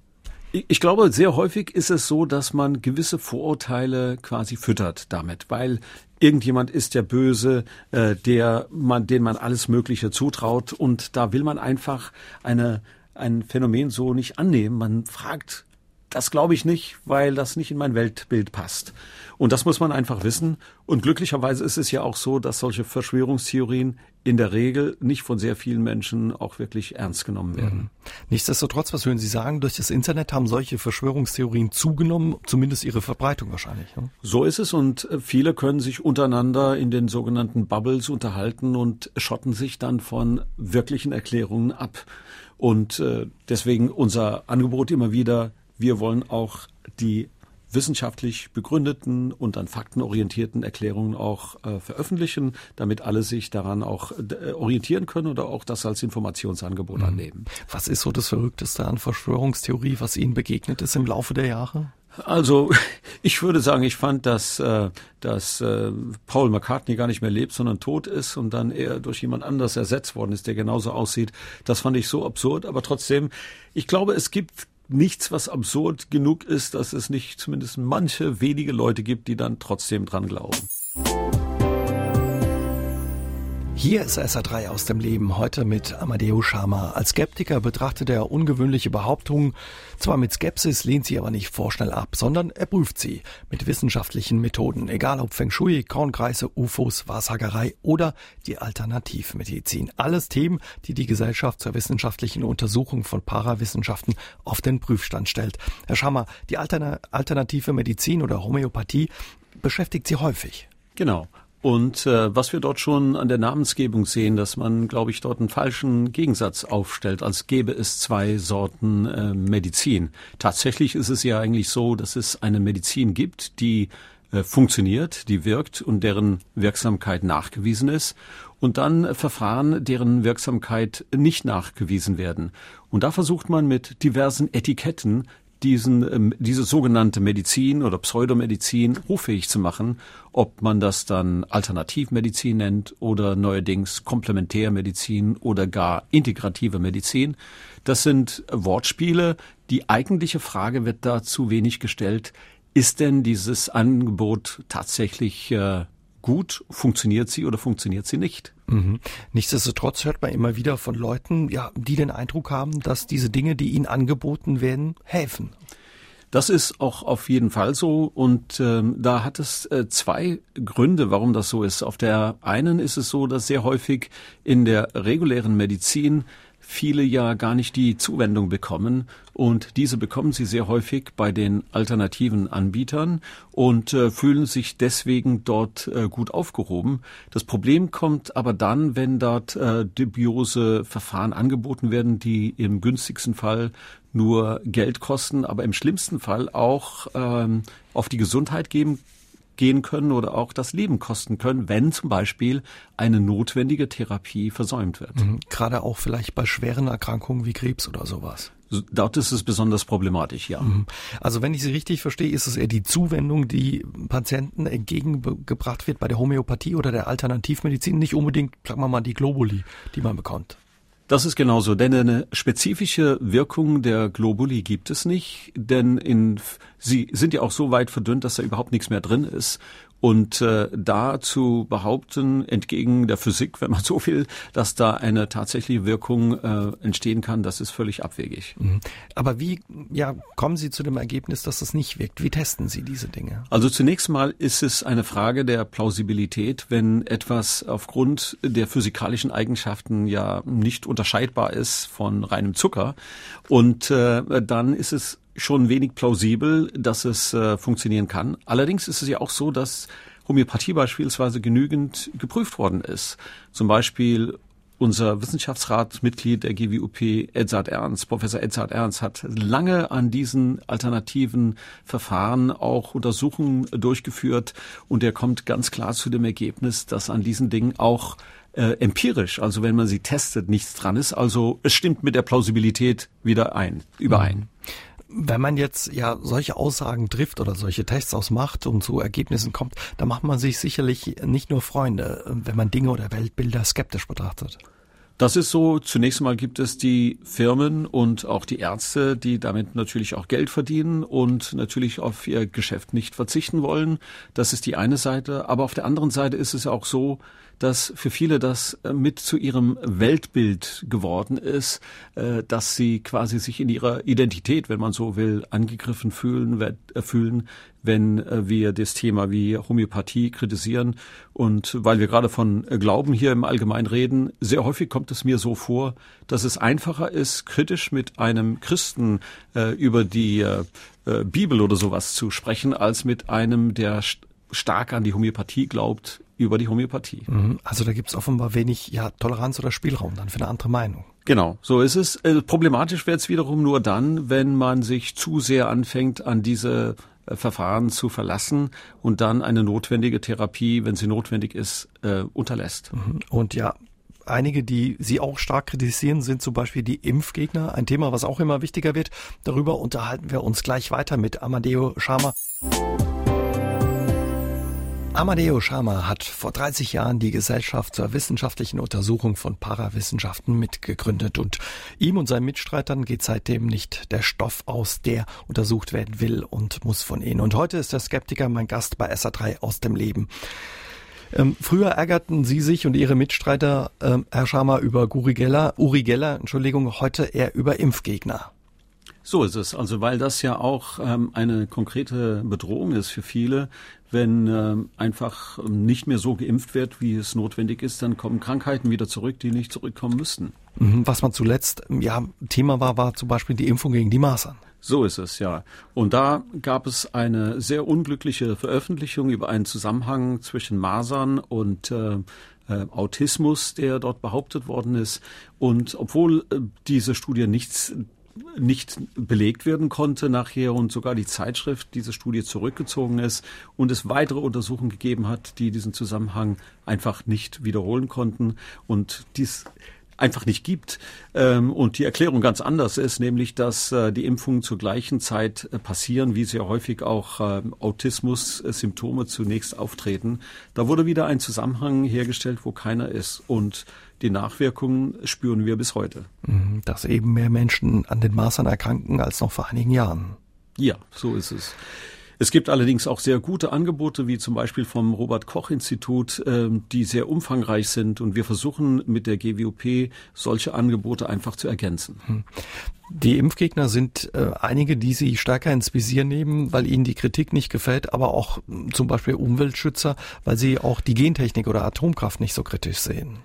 Ich glaube, sehr häufig ist es so, dass man gewisse Vorurteile quasi füttert damit, weil irgendjemand ist der Böse, äh, der man, den man alles Mögliche zutraut und da will man einfach eine ein Phänomen so nicht annehmen. Man fragt das glaube ich nicht, weil das nicht in mein Weltbild passt. Und das muss man einfach wissen. Und glücklicherweise ist es ja auch so, dass solche Verschwörungstheorien in der Regel nicht von sehr vielen Menschen auch wirklich ernst genommen werden. Mhm. Nichtsdestotrotz, was würden Sie sagen, durch das Internet haben solche Verschwörungstheorien zugenommen, zumindest ihre Verbreitung wahrscheinlich. Ja? So ist es und äh, viele können sich untereinander in den sogenannten Bubbles unterhalten und schotten sich dann von wirklichen Erklärungen ab. Und äh, deswegen unser Angebot immer wieder, wir wollen auch die wissenschaftlich begründeten und an Fakten orientierten Erklärungen auch äh, veröffentlichen, damit alle sich daran auch äh, orientieren können oder auch das als Informationsangebot mhm. annehmen. Was ist so das Verrückteste an Verschwörungstheorie, was Ihnen begegnet ist im Laufe der Jahre? Also ich würde sagen, ich fand, dass, äh, dass äh, Paul McCartney gar nicht mehr lebt, sondern tot ist und dann er durch jemand anders ersetzt worden ist, der genauso aussieht. Das fand ich so absurd. Aber trotzdem, ich glaube, es gibt nichts, was absurd genug ist, dass es nicht zumindest manche wenige Leute gibt, die dann trotzdem dran glauben. Hier ist SA3 aus dem Leben, heute mit Amadeo Sharma. Als Skeptiker betrachtet er ungewöhnliche Behauptungen. Zwar mit Skepsis, lehnt sie aber nicht vorschnell ab, sondern er prüft sie mit wissenschaftlichen Methoden. Egal ob Feng Shui, Kornkreise, UFOs, Wahrsagerei oder die Alternativmedizin. Alles Themen, die die Gesellschaft zur wissenschaftlichen Untersuchung von Parawissenschaften auf den Prüfstand stellt. Herr Sharma, die alternative Medizin oder Homöopathie beschäftigt Sie häufig. Genau. Und äh, was wir dort schon an der Namensgebung sehen, dass man, glaube ich, dort einen falschen Gegensatz aufstellt, als gäbe es zwei Sorten äh, Medizin. Tatsächlich ist es ja eigentlich so, dass es eine Medizin gibt, die äh, funktioniert, die wirkt und deren Wirksamkeit nachgewiesen ist und dann Verfahren, deren Wirksamkeit nicht nachgewiesen werden. Und da versucht man mit diversen Etiketten diesen, ähm, diese sogenannte Medizin oder Pseudomedizin hoffähig zu machen, ob man das dann Alternativmedizin nennt oder neuerdings Komplementärmedizin oder gar integrative Medizin. Das sind Wortspiele. Die eigentliche Frage wird da zu wenig gestellt. Ist denn dieses Angebot tatsächlich äh, gut? Funktioniert sie oder funktioniert sie nicht? Mhm. Nichtsdestotrotz hört man immer wieder von Leuten, ja, die den Eindruck haben, dass diese Dinge, die ihnen angeboten werden, helfen. Das ist auch auf jeden Fall so und ähm, da hat es äh, zwei Gründe, warum das so ist. Auf der einen ist es so, dass sehr häufig in der regulären Medizin viele ja gar nicht die Zuwendung bekommen und diese bekommen sie sehr häufig bei den alternativen Anbietern und äh, fühlen sich deswegen dort äh, gut aufgehoben. Das Problem kommt aber dann, wenn dort äh, dubiose Verfahren angeboten werden, die im günstigsten Fall nur Geld kosten, aber im schlimmsten Fall auch ähm, auf die Gesundheit geben gehen können oder auch das Leben kosten können, wenn zum Beispiel eine notwendige Therapie versäumt wird. Mhm. Gerade auch vielleicht bei schweren Erkrankungen wie Krebs oder sowas. Dort ist es besonders problematisch, ja. Mhm. Also wenn ich Sie richtig verstehe, ist es eher die Zuwendung, die Patienten entgegengebracht wird bei der Homöopathie oder der Alternativmedizin, nicht unbedingt, sagen wir mal, die Globuli, die man bekommt. Das ist genauso, denn eine spezifische Wirkung der Globuli gibt es nicht, denn in, sie sind ja auch so weit verdünnt, dass da überhaupt nichts mehr drin ist. Und äh, da zu behaupten, entgegen der Physik, wenn man so will, dass da eine tatsächliche Wirkung äh, entstehen kann, das ist völlig abwegig. Mhm. Aber wie ja, kommen Sie zu dem Ergebnis, dass das nicht wirkt? Wie testen Sie diese Dinge? Also zunächst mal ist es eine Frage der Plausibilität, wenn etwas aufgrund der physikalischen Eigenschaften ja nicht unterscheidbar ist von reinem Zucker. Und äh, dann ist es schon wenig plausibel, dass es äh, funktionieren kann. Allerdings ist es ja auch so, dass Homöopathie beispielsweise genügend geprüft worden ist. Zum Beispiel unser Wissenschaftsratmitglied der GWUP, Edzard Ernst, Professor Edzard Ernst, hat lange an diesen alternativen Verfahren auch Untersuchungen durchgeführt und er kommt ganz klar zu dem Ergebnis, dass an diesen Dingen auch äh, empirisch, also wenn man sie testet, nichts dran ist. Also es stimmt mit der Plausibilität wieder ein, überein. Mhm. Wenn man jetzt ja solche Aussagen trifft oder solche Tests ausmacht und zu Ergebnissen kommt, dann macht man sich sicherlich nicht nur Freunde, wenn man Dinge oder Weltbilder skeptisch betrachtet. Das ist so. Zunächst einmal gibt es die Firmen und auch die Ärzte, die damit natürlich auch Geld verdienen und natürlich auf ihr Geschäft nicht verzichten wollen. Das ist die eine Seite. Aber auf der anderen Seite ist es auch so, dass für viele das äh, mit zu ihrem Weltbild geworden ist, äh, dass sie quasi sich in ihrer Identität, wenn man so will, angegriffen fühlen, äh, fühlen, wenn wir das Thema wie Homöopathie kritisieren. Und weil wir gerade von Glauben hier im Allgemeinen reden, sehr häufig kommt es mir so vor, dass es einfacher ist, kritisch mit einem Christen äh, über die äh, Bibel oder sowas zu sprechen, als mit einem, der stark an die Homöopathie glaubt, über die Homöopathie. Mhm. Also da gibt es offenbar wenig ja, Toleranz oder Spielraum dann für eine andere Meinung. Genau, so ist es. Äh, problematisch wird es wiederum nur dann, wenn man sich zu sehr anfängt, an diese äh, Verfahren zu verlassen und dann eine notwendige Therapie, wenn sie notwendig ist, äh, unterlässt. Mhm. Und ja, einige, die Sie auch stark kritisieren, sind zum Beispiel die Impfgegner. Ein Thema, was auch immer wichtiger wird. Darüber unterhalten wir uns gleich weiter mit Amadeo Schama. Amadeo Sharma hat vor 30 Jahren die Gesellschaft zur wissenschaftlichen Untersuchung von Parawissenschaften mitgegründet und ihm und seinen Mitstreitern geht seitdem nicht der Stoff aus, der untersucht werden will und muss von ihnen. Und heute ist der Skeptiker mein Gast bei SA3 aus dem Leben. Ähm, früher ärgerten Sie sich und Ihre Mitstreiter, ähm, Herr Sharma, über Uri Geller, Uri Geller, Entschuldigung, heute eher über Impfgegner. So ist es. Also weil das ja auch ähm, eine konkrete Bedrohung ist für viele. Wenn ähm, einfach nicht mehr so geimpft wird, wie es notwendig ist, dann kommen Krankheiten wieder zurück, die nicht zurückkommen müssten. Mhm. Was man zuletzt ja Thema war, war zum Beispiel die Impfung gegen die Masern. So ist es, ja. Und da gab es eine sehr unglückliche Veröffentlichung über einen Zusammenhang zwischen Masern und äh, äh Autismus, der dort behauptet worden ist. Und obwohl äh, diese Studie nichts nicht belegt werden konnte nachher und sogar die Zeitschrift diese Studie zurückgezogen ist und es weitere Untersuchungen gegeben hat, die diesen Zusammenhang einfach nicht wiederholen konnten und dies einfach nicht gibt. Ähm, und die Erklärung ganz anders ist, nämlich, dass äh, die Impfungen zur gleichen Zeit äh, passieren, wie sehr häufig auch ähm, Autismus-Symptome zunächst auftreten. Da wurde wieder ein Zusammenhang hergestellt, wo keiner ist. Und die Nachwirkungen spüren wir bis heute. Mhm, dass eben mehr Menschen an den Masern erkranken als noch vor einigen Jahren. Ja, so ist es. Es gibt allerdings auch sehr gute Angebote, wie zum Beispiel vom Robert Koch Institut, ähm, die sehr umfangreich sind. Und wir versuchen mit der GWOP solche Angebote einfach zu ergänzen. Hm. Die Impfgegner sind äh, einige, die Sie stärker ins Visier nehmen, weil ihnen die Kritik nicht gefällt, aber auch zum Beispiel Umweltschützer, weil sie auch die Gentechnik oder Atomkraft nicht so kritisch sehen.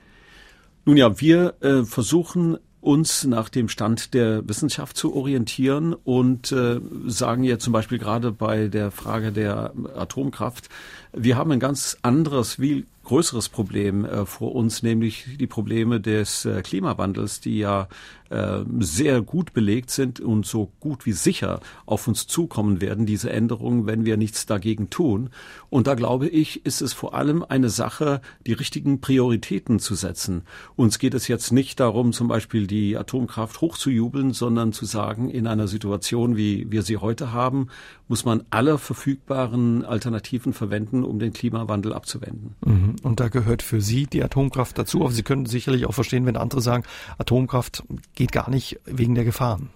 Nun ja, wir äh, versuchen uns nach dem Stand der Wissenschaft zu orientieren und äh, sagen ja zum Beispiel gerade bei der Frage der Atomkraft, wir haben ein ganz anderes, wie größeres Problem äh, vor uns, nämlich die Probleme des äh, Klimawandels, die ja äh, sehr gut belegt sind und so gut wie sicher auf uns zukommen werden, diese Änderungen, wenn wir nichts dagegen tun. Und da glaube ich, ist es vor allem eine Sache, die richtigen Prioritäten zu setzen. Uns geht es jetzt nicht darum, zum Beispiel die Atomkraft hochzujubeln, sondern zu sagen, in einer Situation, wie wir sie heute haben, muss man alle verfügbaren Alternativen verwenden, um den Klimawandel abzuwenden. Mhm. Und da gehört für Sie die Atomkraft dazu. Aber Sie können sicherlich auch verstehen, wenn andere sagen, Atomkraft geht gar nicht wegen der Gefahren.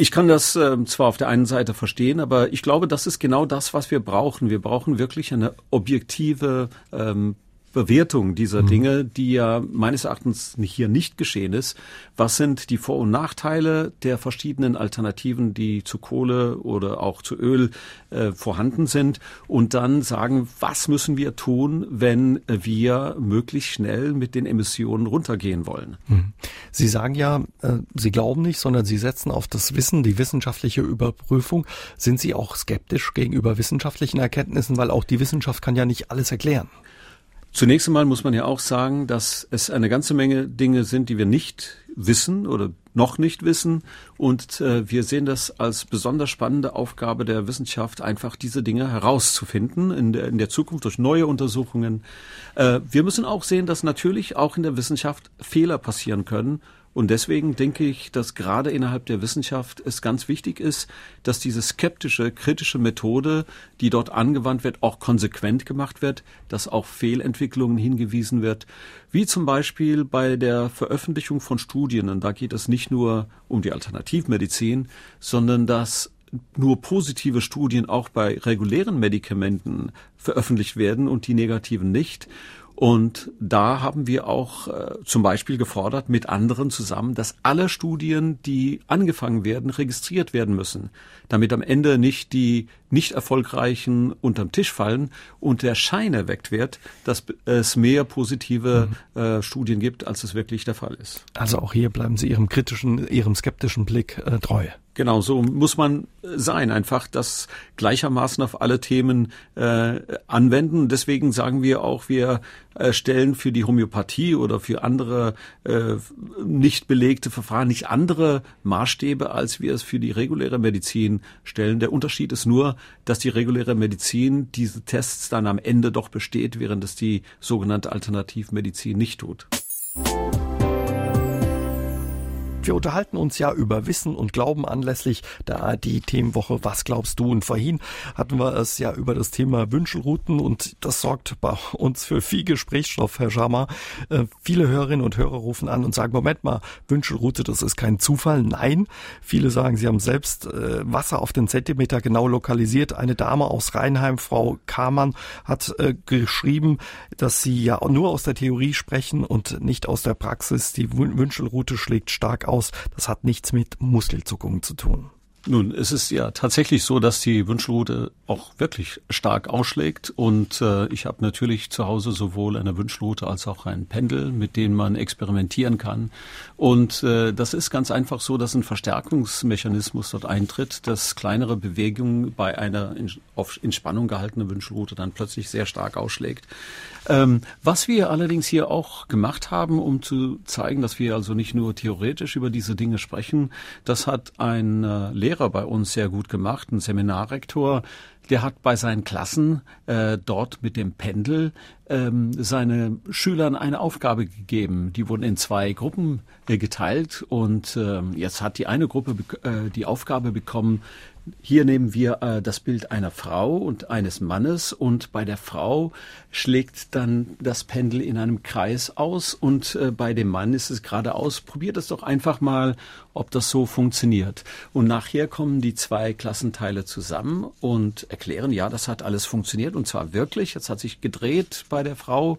Ich kann das äh, zwar auf der einen Seite verstehen, aber ich glaube, das ist genau das, was wir brauchen. Wir brauchen wirklich eine objektive ähm, Bewertung dieser mhm. Dinge, die ja meines Erachtens hier nicht geschehen ist. Was sind die Vor- und Nachteile der verschiedenen Alternativen, die zu Kohle oder auch zu Öl äh, vorhanden sind? Und dann sagen, was müssen wir tun, wenn wir möglichst schnell mit den Emissionen runtergehen wollen? Mhm. Sie sagen ja, äh, Sie glauben nicht, sondern Sie setzen auf das Wissen, die wissenschaftliche Überprüfung. Sind Sie auch skeptisch gegenüber wissenschaftlichen Erkenntnissen, weil auch die Wissenschaft kann ja nicht alles erklären? Zunächst einmal muss man ja auch sagen, dass es eine ganze Menge Dinge sind, die wir nicht wissen oder noch nicht wissen. Und äh, wir sehen das als besonders spannende Aufgabe der Wissenschaft, einfach diese Dinge herauszufinden in der, in der Zukunft durch neue Untersuchungen. Äh, wir müssen auch sehen, dass natürlich auch in der Wissenschaft Fehler passieren können und deswegen denke ich, dass gerade innerhalb der Wissenschaft es ganz wichtig ist, dass diese skeptische, kritische Methode, die dort angewandt wird, auch konsequent gemacht wird, dass auf Fehlentwicklungen hingewiesen wird, wie zum Beispiel bei der Veröffentlichung von Studien. Und da geht es nicht nur um die Alternativmedizin, sondern dass nur positive Studien auch bei regulären Medikamenten veröffentlicht werden und die negativen nicht. Und da haben wir auch äh, zum Beispiel gefordert mit anderen zusammen, dass alle Studien, die angefangen werden, registriert werden müssen, damit am Ende nicht die nicht erfolgreichen unterm Tisch fallen und der Schein erweckt wird, dass es mehr positive mhm. äh, Studien gibt, als es wirklich der Fall ist. Also auch hier bleiben Sie Ihrem kritischen, Ihrem skeptischen Blick äh, treu. Genau, so muss man sein, einfach das gleichermaßen auf alle Themen äh, anwenden. Deswegen sagen wir auch, wir äh, stellen für die Homöopathie oder für andere äh, nicht belegte Verfahren nicht andere Maßstäbe, als wir es für die reguläre Medizin stellen. Der Unterschied ist nur, dass die reguläre Medizin diese Tests dann am Ende doch besteht, während es die sogenannte Alternativmedizin nicht tut. Wir unterhalten uns ja über Wissen und Glauben anlässlich der ARD-Themenwoche Was glaubst du? Und vorhin hatten wir es ja über das Thema Wünschelrouten und das sorgt bei uns für viel Gesprächsstoff, Herr Schama. Äh, viele Hörerinnen und Hörer rufen an und sagen, Moment mal, Wünschelroute, das ist kein Zufall. Nein, viele sagen, sie haben selbst äh, Wasser auf den Zentimeter genau lokalisiert. Eine Dame aus Rheinheim, Frau Kamann, hat äh, geschrieben, dass sie ja nur aus der Theorie sprechen und nicht aus der Praxis. Die Wünschelroute schlägt stark aus aus. Das hat nichts mit Muskelzuckungen zu tun. Nun, es ist ja tatsächlich so, dass die Wünschelrute auch wirklich stark ausschlägt. Und äh, ich habe natürlich zu Hause sowohl eine Wünschelrute als auch ein Pendel, mit denen man experimentieren kann. Und äh, das ist ganz einfach so, dass ein Verstärkungsmechanismus dort eintritt, dass kleinere Bewegungen bei einer in, auf in Spannung gehaltenen Wünschelrute dann plötzlich sehr stark ausschlägt. Ähm, was wir allerdings hier auch gemacht haben, um zu zeigen, dass wir also nicht nur theoretisch über diese Dinge sprechen, das hat ein äh, Lehrer bei uns sehr gut gemacht, ein Seminarrektor, der hat bei seinen Klassen äh, dort mit dem Pendel ähm, seine Schülern eine Aufgabe gegeben. Die wurden in zwei Gruppen äh, geteilt und ähm, jetzt hat die eine Gruppe äh, die Aufgabe bekommen, hier nehmen wir äh, das Bild einer Frau und eines Mannes und bei der Frau schlägt dann das Pendel in einem Kreis aus und äh, bei dem Mann ist es geradeaus. Probiert es doch einfach mal, ob das so funktioniert. Und nachher kommen die zwei Klassenteile zusammen und erklären, ja, das hat alles funktioniert und zwar wirklich. Es hat sich gedreht bei der Frau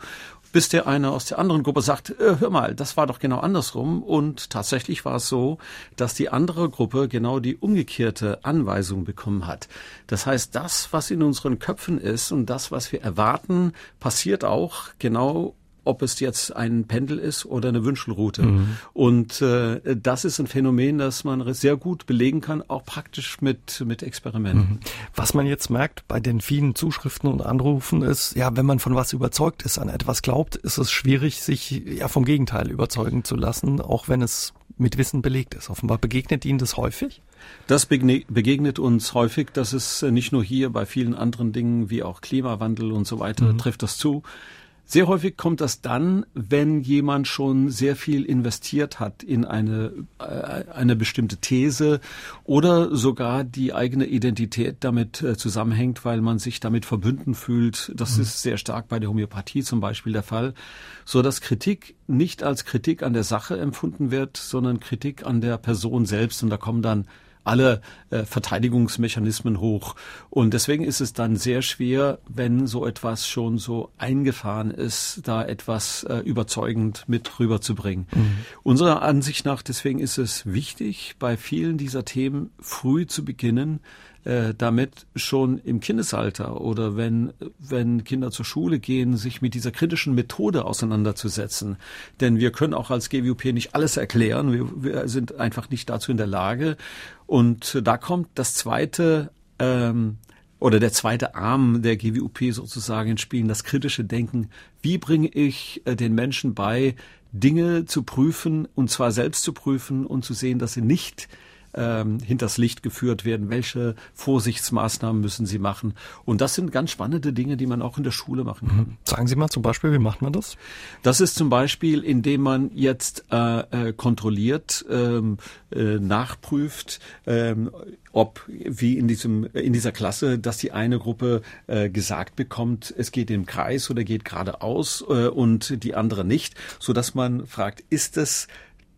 bis der eine aus der anderen Gruppe sagt, äh, hör mal, das war doch genau andersrum. Und tatsächlich war es so, dass die andere Gruppe genau die umgekehrte Anweisung bekommen hat. Das heißt, das, was in unseren Köpfen ist und das, was wir erwarten, passiert auch genau ob es jetzt ein Pendel ist oder eine Wünschelrute. Mhm. Und äh, das ist ein Phänomen, das man sehr gut belegen kann, auch praktisch mit, mit Experimenten. Mhm. Was man jetzt merkt bei den vielen Zuschriften und Anrufen ist, ja, wenn man von was überzeugt ist, an etwas glaubt, ist es schwierig, sich ja vom Gegenteil überzeugen zu lassen, auch wenn es mit Wissen belegt ist. Offenbar begegnet Ihnen das häufig? Das begegnet uns häufig. Das ist äh, nicht nur hier, bei vielen anderen Dingen wie auch Klimawandel und so weiter mhm. trifft das zu. Sehr häufig kommt das dann, wenn jemand schon sehr viel investiert hat in eine, äh, eine bestimmte These oder sogar die eigene Identität damit äh, zusammenhängt, weil man sich damit verbünden fühlt. Das mhm. ist sehr stark bei der Homöopathie zum Beispiel der Fall, so dass Kritik nicht als Kritik an der Sache empfunden wird, sondern Kritik an der Person selbst. Und da kommen dann alle äh, Verteidigungsmechanismen hoch. Und deswegen ist es dann sehr schwer, wenn so etwas schon so eingefahren ist, da etwas äh, überzeugend mit rüberzubringen. Mhm. Unserer Ansicht nach, deswegen ist es wichtig, bei vielen dieser Themen früh zu beginnen, äh, damit schon im Kindesalter oder wenn, wenn Kinder zur Schule gehen, sich mit dieser kritischen Methode auseinanderzusetzen. Denn wir können auch als GWP nicht alles erklären. Wir, wir sind einfach nicht dazu in der Lage. Und da kommt das zweite ähm, oder der zweite Arm der GWUP sozusagen ins Spiel, das kritische Denken. Wie bringe ich äh, den Menschen bei, Dinge zu prüfen und zwar selbst zu prüfen und zu sehen, dass sie nicht ähm, hinters Licht geführt werden, welche Vorsichtsmaßnahmen müssen sie machen. Und das sind ganz spannende Dinge, die man auch in der Schule machen kann. Mhm. Sagen Sie mal zum Beispiel, wie macht man das? Das ist zum Beispiel, indem man jetzt äh, äh, kontrolliert, ähm, äh, nachprüft, ähm, ob wie in diesem in dieser Klasse, dass die eine Gruppe äh, gesagt bekommt, es geht im Kreis oder geht geradeaus äh, und die andere nicht, so dass man fragt, ist es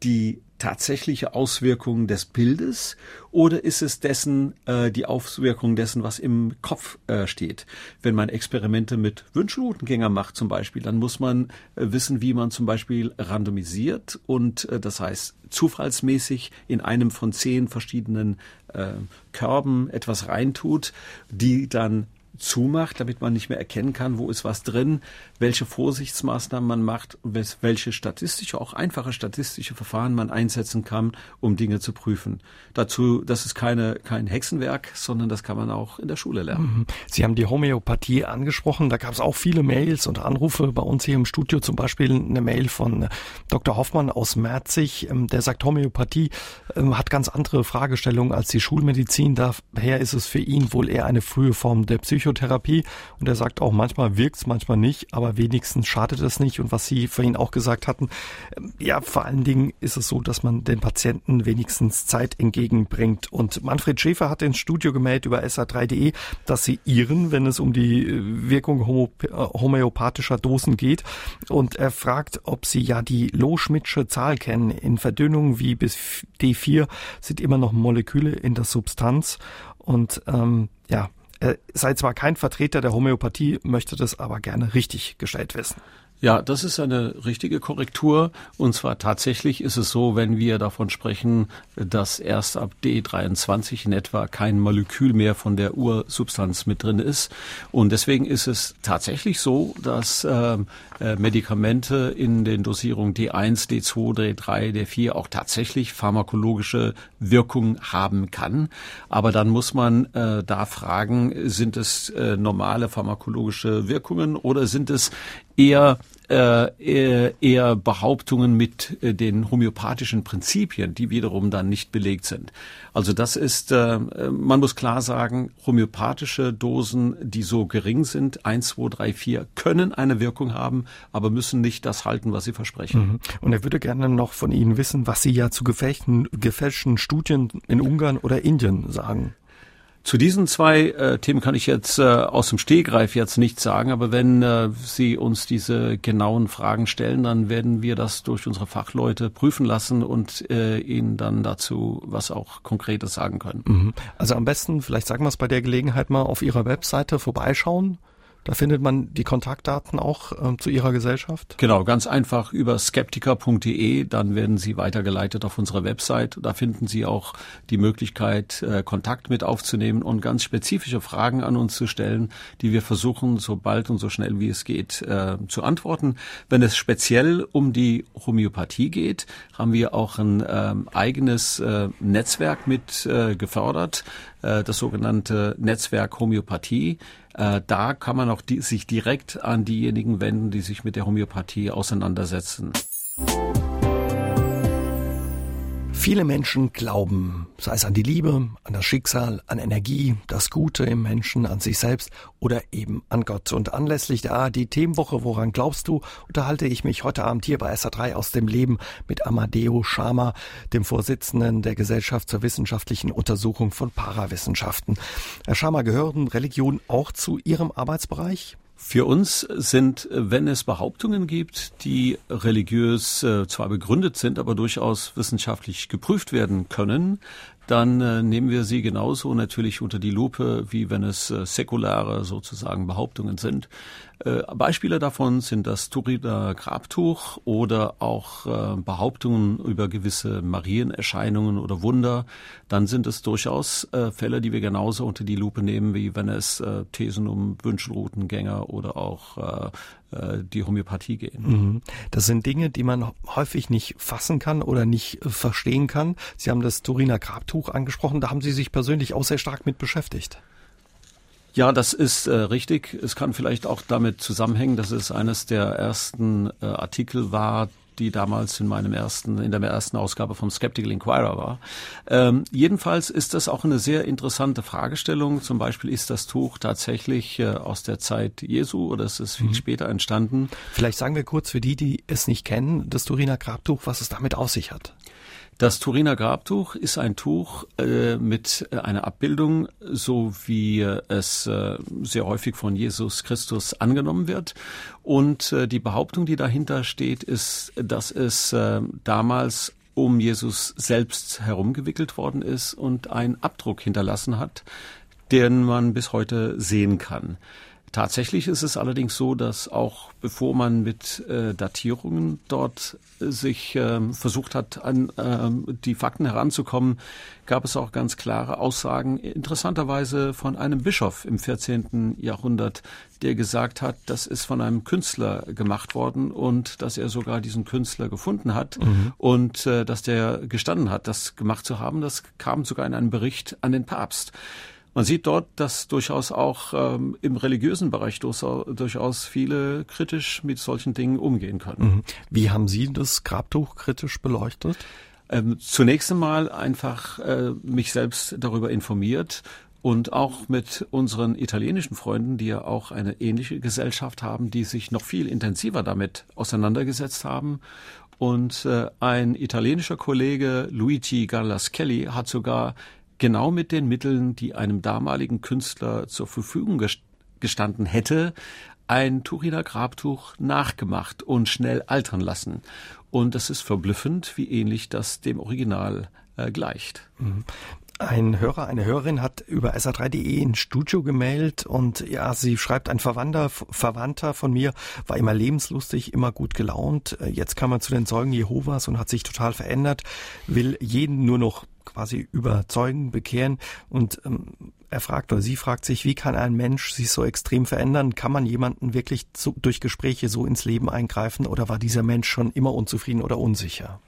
die tatsächliche Auswirkung des Bildes oder ist es dessen äh, die Auswirkung dessen, was im Kopf äh, steht? Wenn man Experimente mit Wünschelroutengängern macht zum Beispiel, dann muss man äh, wissen, wie man zum Beispiel randomisiert und äh, das heißt zufallsmäßig in einem von zehn verschiedenen äh, Körben etwas reintut, die dann zumacht, damit man nicht mehr erkennen kann, wo ist was drin, welche Vorsichtsmaßnahmen man macht, welche statistische, auch einfache statistische Verfahren man einsetzen kann, um Dinge zu prüfen. Dazu, das ist keine, kein Hexenwerk, sondern das kann man auch in der Schule lernen. Mhm. Sie haben die Homöopathie angesprochen. Da gab es auch viele Mails und Anrufe bei uns hier im Studio. Zum Beispiel eine Mail von Dr. Hoffmann aus Merzig. Ähm, der sagt, Homöopathie ähm, hat ganz andere Fragestellungen als die Schulmedizin. Daher ist es für ihn wohl eher eine frühe Form der Psychotherapie und er sagt auch, manchmal wirkt's, manchmal nicht, aber wenigstens schadet es nicht. Und was Sie vorhin auch gesagt hatten, ähm, ja, vor allen Dingen ist es so, dass man den Patienten wenigstens Zeit entgegenbringt. Und Manfred Schäfer hat ins Studio gemeldet über sa3.de, dass sie ihren, wenn es um die äh, Wirkung äh, homöopathischer Dosen geht. Und er fragt, ob sie ja die Loh-Schmidtsche Zahl kennen. In Verdünnungen wie bis D4 sind immer noch Moleküle in der Substanz. Und ähm, ja, er sei zwar kein Vertreter der Homöopathie, möchte das aber gerne richtig gestellt wissen. Ja, das ist eine richtige Korrektur. Und zwar tatsächlich ist es so, wenn wir davon sprechen, dass erst ab D23 in etwa kein Molekül mehr von der Ursubstanz mit drin ist. Und deswegen ist es tatsächlich so, dass äh, äh Medikamente in den Dosierungen D1, D2, D3, D4 auch tatsächlich pharmakologische Wirkung haben kann. Aber dann muss man äh, da fragen, sind es äh, normale pharmakologische Wirkungen oder sind es eher äh, eher Behauptungen mit äh, den homöopathischen Prinzipien, die wiederum dann nicht belegt sind. Also das ist, äh, man muss klar sagen, homöopathische Dosen, die so gering sind, 1, 2, 3, 4, können eine Wirkung haben, aber müssen nicht das halten, was sie versprechen. Mhm. Und er würde gerne noch von Ihnen wissen, was Sie ja zu gefälschten, gefälschten Studien in Ungarn oder Indien sagen. Zu diesen zwei äh, Themen kann ich jetzt äh, aus dem Stehgreif jetzt nichts sagen, aber wenn äh, Sie uns diese genauen Fragen stellen, dann werden wir das durch unsere Fachleute prüfen lassen und äh, Ihnen dann dazu was auch Konkretes sagen können. Mhm. Also am besten, vielleicht sagen wir es bei der Gelegenheit mal, auf Ihrer Webseite vorbeischauen Da findet man die Kontaktdaten auch ähm, zu Ihrer Gesellschaft? Genau, ganz einfach über skeptiker.de. Dann werden Sie weitergeleitet auf unsere Website. Da finden Sie auch die Möglichkeit, äh, Kontakt mit aufzunehmen und ganz spezifische Fragen an uns zu stellen, die wir versuchen, so bald und so schnell wie es geht, äh, zu antworten. Wenn es speziell um die Homöopathie geht, haben wir auch ein äh, eigenes Netzwerk mit äh, gefördert, äh, das sogenannte Netzwerk Homöopathie. Äh, da kann man auch die, sich direkt an diejenigen wenden, die sich mit der Homöopathie auseinandersetzen. Viele Menschen glauben, sei es an die Liebe, an das Schicksal, an Energie, das Gute im Menschen, an sich selbst oder eben an Gott. Und anlässlich der ARD-Themenwoche Woran glaubst du, unterhalte ich mich heute Abend hier bei SA3 aus dem Leben mit Amadeo Schama, dem Vorsitzenden der Gesellschaft zur wissenschaftlichen Untersuchung von Parawissenschaften. Herr Schama, gehören Religionen auch zu Ihrem Arbeitsbereich? Für uns sind, wenn es Behauptungen gibt, die religiös äh, zwar begründet sind, aber durchaus wissenschaftlich geprüft werden können, dann äh, nehmen wir sie genauso natürlich unter die Lupe, wie wenn es äh, säkulare sozusagen Behauptungen sind. Äh, Beispiele davon sind das Turiner Grabtuch oder auch äh, Behauptungen über gewisse Marienerscheinungen oder Wunder. Dann sind es durchaus äh, Fälle, die wir genauso unter die Lupe nehmen, wie wenn es äh, Thesen um Wünschelroutengänger oder auch die Homöopathie gehen. Mhm. Das sind Dinge, die man häufig nicht fassen kann oder nicht verstehen kann. Sie haben das Turiner Grabtuch angesprochen, da haben Sie sich persönlich auch sehr stark mit beschäftigt. Ja, das ist äh, richtig. Es kann vielleicht auch damit zusammenhängen, dass es eines der ersten äh, Artikel war, die damals in meinem ersten, in der ersten Ausgabe vom Skeptical Inquirer war. Ähm, jedenfalls ist das auch eine sehr interessante Fragestellung. Zum Beispiel ist das Tuch tatsächlich äh, aus der Zeit Jesu oder ist es viel mhm. später entstanden? Vielleicht sagen wir kurz für die, die es nicht kennen, das Turiner Grabtuch, was es damit auf sich hat. Das Turiner Grabtuch ist ein Tuch äh, mit äh, einer Abbildung, so wie es äh, sehr häufig von Jesus Christus angenommen wird. Und äh, die Behauptung, die dahinter steht, ist, dass es äh, damals um Jesus selbst herumgewickelt worden ist und einen Abdruck hinterlassen hat, den man bis heute sehen kann. Tatsächlich ist es allerdings so, dass auch bevor man mit äh, Datierungen dort äh, sich äh, versucht hat, an äh, die Fakten heranzukommen, gab es auch ganz klare Aussagen, interessanterweise von einem Bischof im 14. Jahrhundert, der gesagt hat, das ist von einem Künstler gemacht worden und dass er sogar diesen Künstler gefunden hat mhm. und äh, dass der gestanden hat, das gemacht zu haben. Das kam sogar in einem Bericht an den Papst. Man sieht dort, dass durchaus auch ähm, im religiösen Bereich durchaus viele kritisch mit solchen Dingen umgehen können. Mhm. Wie haben Sie das Grabtuch kritisch beleuchtet? Ähm, zunächst einmal einfach äh, mich selbst darüber informiert und auch mit unseren italienischen Freunden, die ja auch eine ähnliche Gesellschaft haben, die sich noch viel intensiver damit auseinandergesetzt haben. Und äh, ein italienischer Kollege, Luigi Gallaschelli, hat sogar genau mit den Mitteln, die einem damaligen Künstler zur Verfügung gestanden hätte, ein Turiner Grabtuch nachgemacht und schnell altern lassen. Und das ist verblüffend, wie ähnlich das dem Original äh, gleicht. Mhm. Ein Hörer, eine Hörerin hat über sa3.de ein Studio gemeldet und ja, sie schreibt, ein Verwandter, Verwandter von mir war immer lebenslustig, immer gut gelaunt. Äh, jetzt kam er zu den Zeugen Jehovas und hat sich total verändert, will jeden nur noch quasi überzeugen, bekehren und ähm, er fragt oder sie fragt sich, wie kann ein Mensch sich so extrem verändern? Kann man jemanden wirklich zu, durch Gespräche so ins Leben eingreifen oder war dieser Mensch schon immer unzufrieden oder unsicher?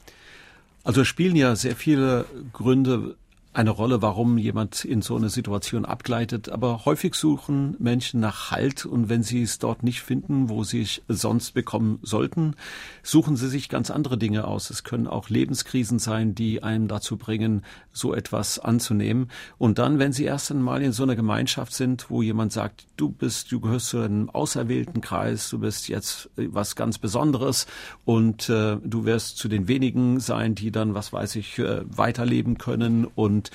Also spielen ja sehr viele Gründe eine Rolle, warum jemand in so eine Situation abgleitet. Aber häufig suchen Menschen nach Halt und wenn sie es dort nicht finden, wo sie es sonst bekommen sollten, suchen sie sich ganz andere Dinge aus. Es können auch Lebenskrisen sein, die einem dazu bringen, so etwas anzunehmen. Und dann, wenn sie erst einmal in so einer Gemeinschaft sind, wo jemand sagt, du bist, du gehörst zu einem auserwählten Kreis, du bist jetzt was ganz Besonderes und äh, du wirst zu den wenigen sein, die dann, was weiß ich, äh, weiterleben können und und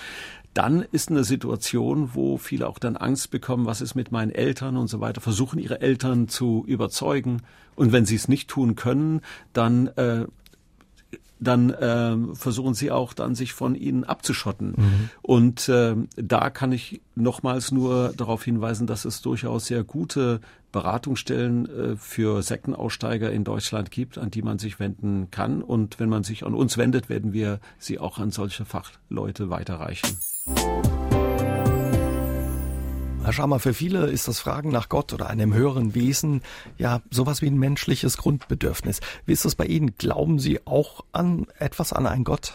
dann ist eine Situation, wo viele auch dann Angst bekommen, was ist mit meinen Eltern und so weiter, versuchen ihre Eltern zu überzeugen. Und wenn sie es nicht tun können, dann äh, dann äh, versuchen sie auch dann sich von ihnen abzuschotten. Mhm. Und äh, da kann ich nochmals nur darauf hinweisen, dass es durchaus sehr gute Beratungsstellen äh, für Sektenaussteiger in Deutschland gibt, an die man sich wenden kann. Und wenn man sich an uns wendet, werden wir sie auch an solche Fachleute weiterreichen. Herr Schamer, für viele ist das Fragen nach Gott oder einem höheren Wesen ja sowas wie ein menschliches Grundbedürfnis. Wie ist das bei Ihnen? Glauben Sie auch an etwas, an einen Gott?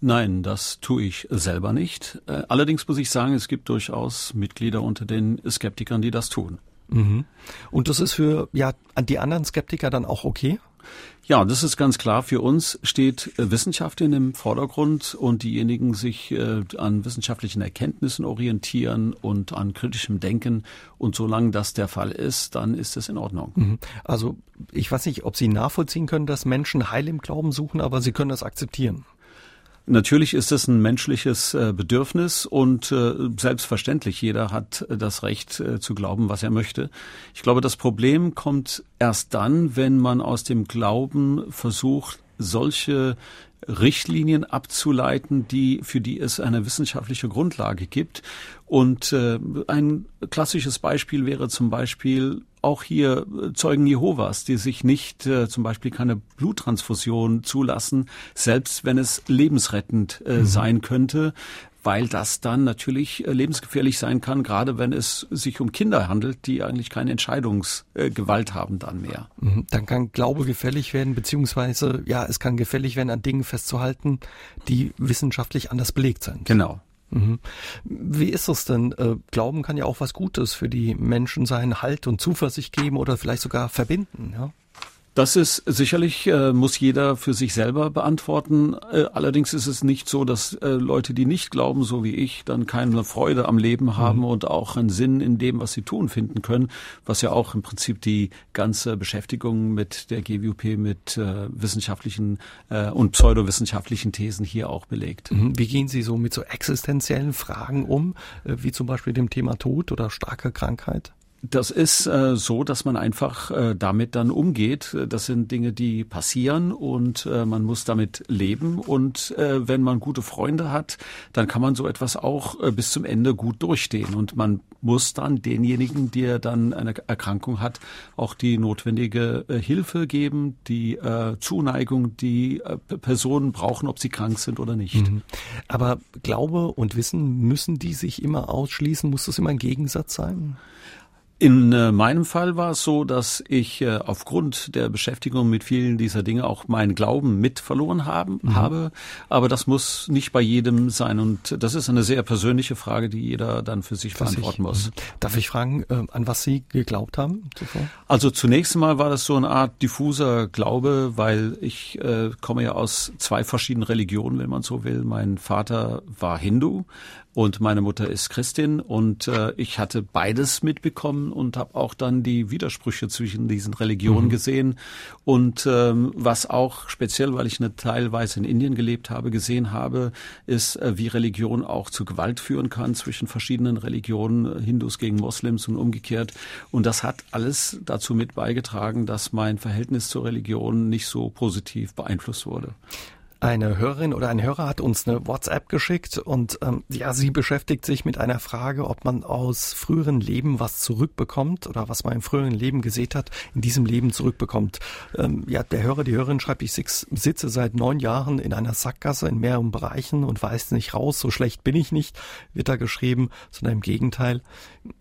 Nein, das tue ich selber nicht. Äh, allerdings muss ich sagen, es gibt durchaus Mitglieder unter den Skeptikern, die das tun. Mhm. Und das ist für ja die anderen Skeptiker dann auch okay? Ja, das ist ganz klar. Für uns steht äh, Wissenschaft in dem Vordergrund und diejenigen sich äh, an wissenschaftlichen Erkenntnissen orientieren und an kritischem Denken. Und solange das der Fall ist, dann ist es in Ordnung. Mhm. Also ich weiß nicht, ob Sie nachvollziehen können, dass Menschen Heil im Glauben suchen, aber Sie können das akzeptieren. Natürlich ist es ein menschliches äh, Bedürfnis und äh, selbstverständlich, jeder hat äh, das Recht zu glauben, was er möchte. Ich glaube, das Problem kommt erst dann, wenn man aus dem Glauben versucht, solche Richtlinien abzuleiten, die für die es eine wissenschaftliche Grundlage gibt. Und äh, ein klassisches Beispiel wäre zum Beispiel auch hier Zeugen Jehovas, die sich nicht äh, zum Beispiel keine Bluttransfusion zulassen, selbst wenn es lebensrettend äh, mhm. sein könnte, weil das dann natürlich äh, lebensgefährlich sein kann, gerade wenn es sich um Kinder handelt, die eigentlich keine Entscheidungsgewalt haben dann mehr. Mhm. Dann kann Glaube gefällig werden, beziehungsweise ja, es kann gefällig werden, an Dingen festzuhalten, die wissenschaftlich anders belegt sind. Genau. Mhm. Wie ist es denn? Äh, Glauben kann ja auch was Gutes für die Menschen sein, Halt und Zuversicht geben oder vielleicht sogar verbinden, ja? Das ist sicherlich, äh, muss jeder für sich selber beantworten. Äh, allerdings ist es nicht so, dass äh, Leute, die nicht glauben, so wie ich, dann keine Freude am Leben haben mhm. und auch einen Sinn in dem, was sie tun, finden können, was ja auch im Prinzip die ganze Beschäftigung mit der GWP, mit äh, wissenschaftlichen äh, und pseudowissenschaftlichen Thesen hier auch belegt. Mhm. Wie gehen Sie so mit so existenziellen Fragen um, äh, wie zum Beispiel dem Thema Tod oder starke Krankheit? Das ist äh, so, dass man einfach äh, damit dann umgeht. Das sind Dinge, die passieren und äh, man muss damit leben. Und äh, wenn man gute Freunde hat, dann kann man so etwas auch äh, bis zum Ende gut durchstehen. Und man muss dann denjenigen, der dann eine Erkrankung hat, auch die notwendige äh, Hilfe geben, die Zuneigung, die Personen brauchen, ob sie krank sind oder nicht. Mhm. Aber Glaube und Wissen, müssen die sich immer ausschließen? Muss das immer ein Gegensatz sein? In äh, meinem Fall war es so, dass ich äh, aufgrund der Beschäftigung mit vielen dieser Dinge auch meinen Glauben mit verloren haben, mhm. habe. Aber das muss nicht bei jedem sein. Und das ist eine sehr persönliche Frage, die jeder dann für sich beantworten ich, muss. Mhm. Darf ich fragen, äh, an was Sie geglaubt haben zuvor? Also zunächst mal war das so eine Art diffuser Glaube, weil ich äh, komme ja aus zwei verschiedenen Religionen, wenn man so will. Mein Vater war Hindu und meine Mutter ist Christin und äh, ich hatte beides mitbekommen und habe auch dann die Widersprüche zwischen diesen Religionen mhm. gesehen und ähm, was auch speziell, weil ich eine teilweise in Indien gelebt habe, gesehen habe, ist, äh, wie Religion auch zu Gewalt führen kann zwischen verschiedenen Religionen, Hindus gegen Moslems und umgekehrt und das hat alles dazu mit beigetragen, dass mein Verhältnis zur Religion nicht so positiv beeinflusst wurde. Eine Hörerin oder ein Hörer hat uns eine WhatsApp geschickt und ähm, ja, sie beschäftigt sich mit einer Frage, ob man aus früheren Leben was zurückbekommt oder was man im früheren Leben gesät hat, in diesem Leben zurückbekommt. Ähm, ja, der Hörer, die Hörerin schreibt, ich sitze seit neun Jahren in einer Sackgasse in mehreren Bereichen und weiß nicht raus, so schlecht bin ich nicht, wird da geschrieben, sondern im Gegenteil.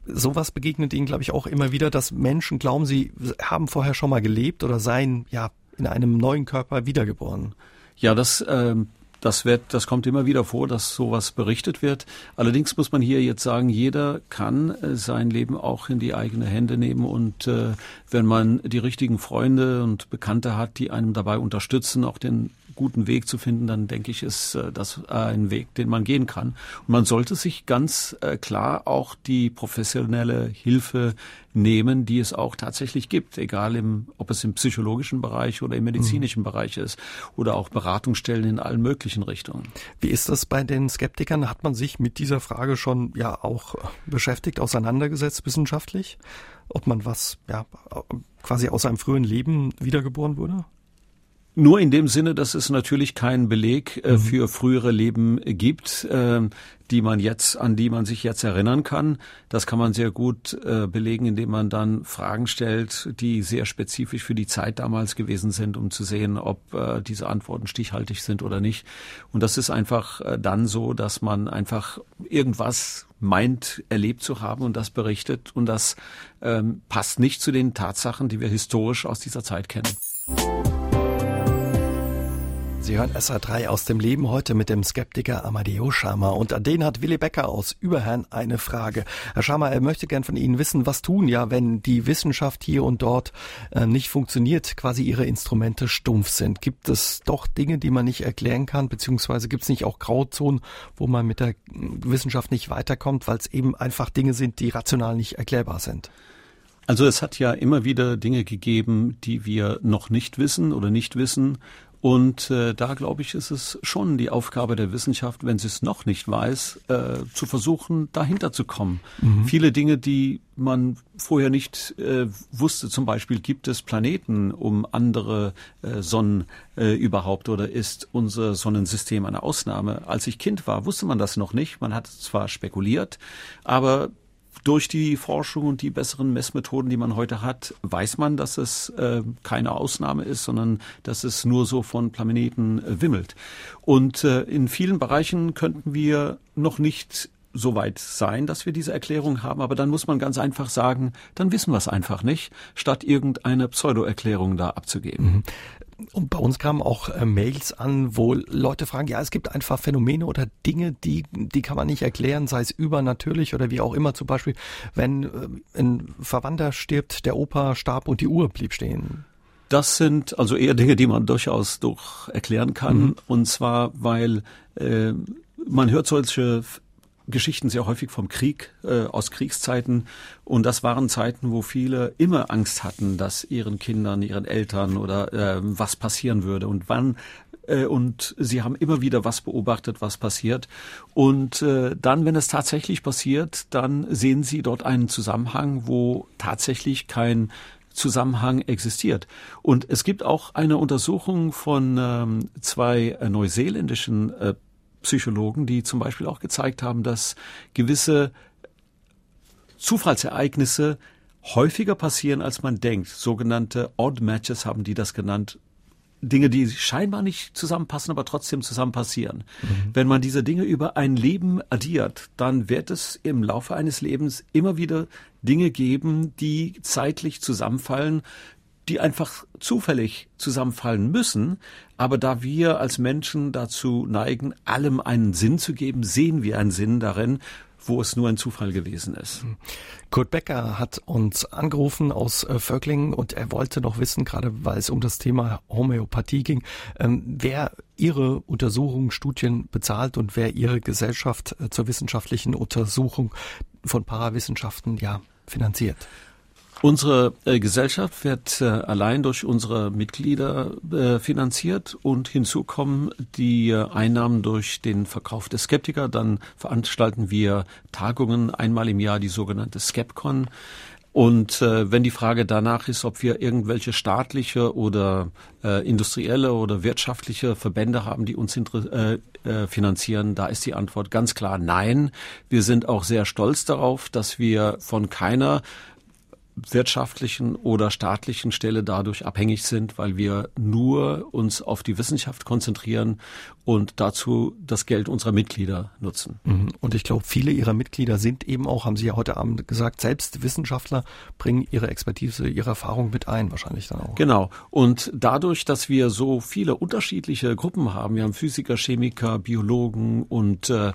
Sowas begegnet ihnen, glaube ich, auch immer wieder, dass Menschen glauben, sie haben vorher schon mal gelebt oder seien ja in einem neuen Körper wiedergeboren. Ja, das, äh, das wird, das kommt immer wieder vor, dass sowas berichtet wird. Allerdings muss man hier jetzt sagen, jeder kann äh, sein Leben auch in die eigene Hände nehmen und äh, wenn man die richtigen Freunde und Bekannte hat, die einem dabei unterstützen, auch den guten Weg zu finden, dann denke ich, ist äh, das ein Weg, den man gehen kann. Und man sollte sich ganz äh, klar auch die professionelle Hilfe nehmen, die es auch tatsächlich gibt, egal im, ob es im psychologischen Bereich oder im medizinischen mhm. Bereich ist oder auch Beratungsstellen in allen möglichen Richtungen. Wie ist das bei den Skeptikern? Hat man sich mit dieser Frage schon ja auch beschäftigt, auseinandergesetzt wissenschaftlich? Ob man was ja quasi aus einem frühen Leben wiedergeboren wurde? Nur in dem Sinne, dass es natürlich keinen Beleg äh, mhm. für frühere Leben gibt, äh, die man jetzt, an die man sich jetzt erinnern kann. Das kann man sehr gut äh, belegen, indem man dann Fragen stellt, die sehr spezifisch für die Zeit damals gewesen sind, um zu sehen, ob äh, diese Antworten stichhaltig sind oder nicht. Und das ist einfach äh, dann so, dass man einfach irgendwas meint, erlebt zu haben und das berichtet. Und das ähm, passt nicht zu den Tatsachen, die wir historisch aus dieser Zeit kennen. Sie hören SA3 aus dem Leben heute mit dem Skeptiker Amadeo Schama. Und an den hat Willi Becker aus Überherrn eine Frage. Herr Schama, er möchte gern von Ihnen wissen, was tun, ja, wenn die Wissenschaft hier und dort äh, nicht funktioniert, quasi ihre Instrumente stumpf sind. Gibt es doch Dinge, die man nicht erklären kann, beziehungsweise gibt es nicht auch Grauzonen, wo man mit der Wissenschaft nicht weiterkommt, weil es eben einfach Dinge sind, die rational nicht erklärbar sind? Also es hat ja immer wieder Dinge gegeben, die wir noch nicht wissen oder nicht wissen und äh, da glaube ich, ist es schon die Aufgabe der Wissenschaft, wenn sie es noch nicht weiß, äh, zu versuchen, dahinter zu kommen. Mhm. Viele Dinge, die man vorher nicht äh, wusste, zum Beispiel gibt es Planeten um andere äh, Sonnen äh, überhaupt oder ist unser Sonnensystem eine Ausnahme? Als ich Kind war, wusste man das noch nicht. Man hat zwar spekuliert, aber durch die Forschung und die besseren Messmethoden, die man heute hat, weiß man, dass es äh, keine Ausnahme ist, sondern dass es nur so von Planeten äh, wimmelt. Und äh, in vielen Bereichen könnten wir noch nicht so weit sein, dass wir diese Erklärung haben, aber dann muss man ganz einfach sagen, dann wissen wir es einfach nicht, statt irgendeine Pseudo-Erklärung da abzugeben. Mhm. Und bei uns kamen auch äh, Mails an, wo Leute fragen, ja, es gibt einfach Phänomene oder Dinge, die, die kann man nicht erklären, sei es übernatürlich oder wie auch immer. Zum Beispiel, wenn äh, ein Verwandter stirbt, der Opa starb und die Uhr blieb stehen. Das sind also eher Dinge, die man durchaus durch erklären kann. Mhm. Und zwar, weil äh, man hört solche Geschichten sehr häufig vom Krieg, äh, aus Kriegszeiten. Und das waren Zeiten, wo viele immer Angst hatten, dass ihren Kindern, ihren Eltern oder äh, was passieren würde und wann. Äh, und sie haben immer wieder was beobachtet, was passiert. Und äh, dann, wenn es tatsächlich passiert, dann sehen sie dort einen Zusammenhang, wo tatsächlich kein Zusammenhang existiert. Und es gibt auch eine Untersuchung von ähm, zwei neuseeländischen äh, Psychologen, die zum Beispiel auch gezeigt haben, dass gewisse Zufallsereignisse häufiger passieren, als man denkt. Sogenannte Odd Matches haben die das genannt. Dinge, die scheinbar nicht zusammenpassen, aber trotzdem zusammen passieren. Mhm. Wenn man diese Dinge über ein Leben addiert, dann wird es im Laufe eines Lebens immer wieder Dinge geben, die zeitlich zusammenfallen, die einfach zufällig zusammenfallen müssen. Aber da wir als Menschen dazu neigen, allem einen Sinn zu geben, sehen wir einen Sinn darin, wo es nur ein Zufall gewesen ist. Kurt Becker hat uns angerufen aus äh, Vöcklingen und er wollte noch wissen, gerade weil es um das Thema Homöopathie ging, ähm, wer Ihre Untersuchungen, Studien bezahlt und wer Ihre Gesellschaft äh, zur wissenschaftlichen Untersuchung von Parawissenschaften ja finanziert. Unsere äh, Gesellschaft wird äh, allein durch unsere Mitglieder äh, finanziert und hinzu kommen die äh, Einnahmen durch den Verkauf der Skeptiker. Dann veranstalten wir Tagungen einmal im Jahr, die sogenannte Skepcon. Und äh, wenn die Frage danach ist, ob wir irgendwelche staatliche oder äh, industrielle oder wirtschaftliche Verbände haben, die uns äh, äh, finanzieren, da ist die Antwort ganz klar nein. Wir sind auch sehr stolz darauf, dass wir von keiner wirtschaftlichen oder staatlichen Stelle dadurch abhängig sind, weil wir nur uns auf die Wissenschaft konzentrieren und dazu das Geld unserer Mitglieder nutzen. Mhm. Und ich glaube, viele ihrer Mitglieder sind eben auch, haben Sie ja heute Abend gesagt, selbst Wissenschaftler bringen ihre Expertise, ihre Erfahrung mit ein, wahrscheinlich dann auch. Genau. Und dadurch, dass wir so viele unterschiedliche Gruppen haben, wir haben Physiker, Chemiker, Biologen und äh,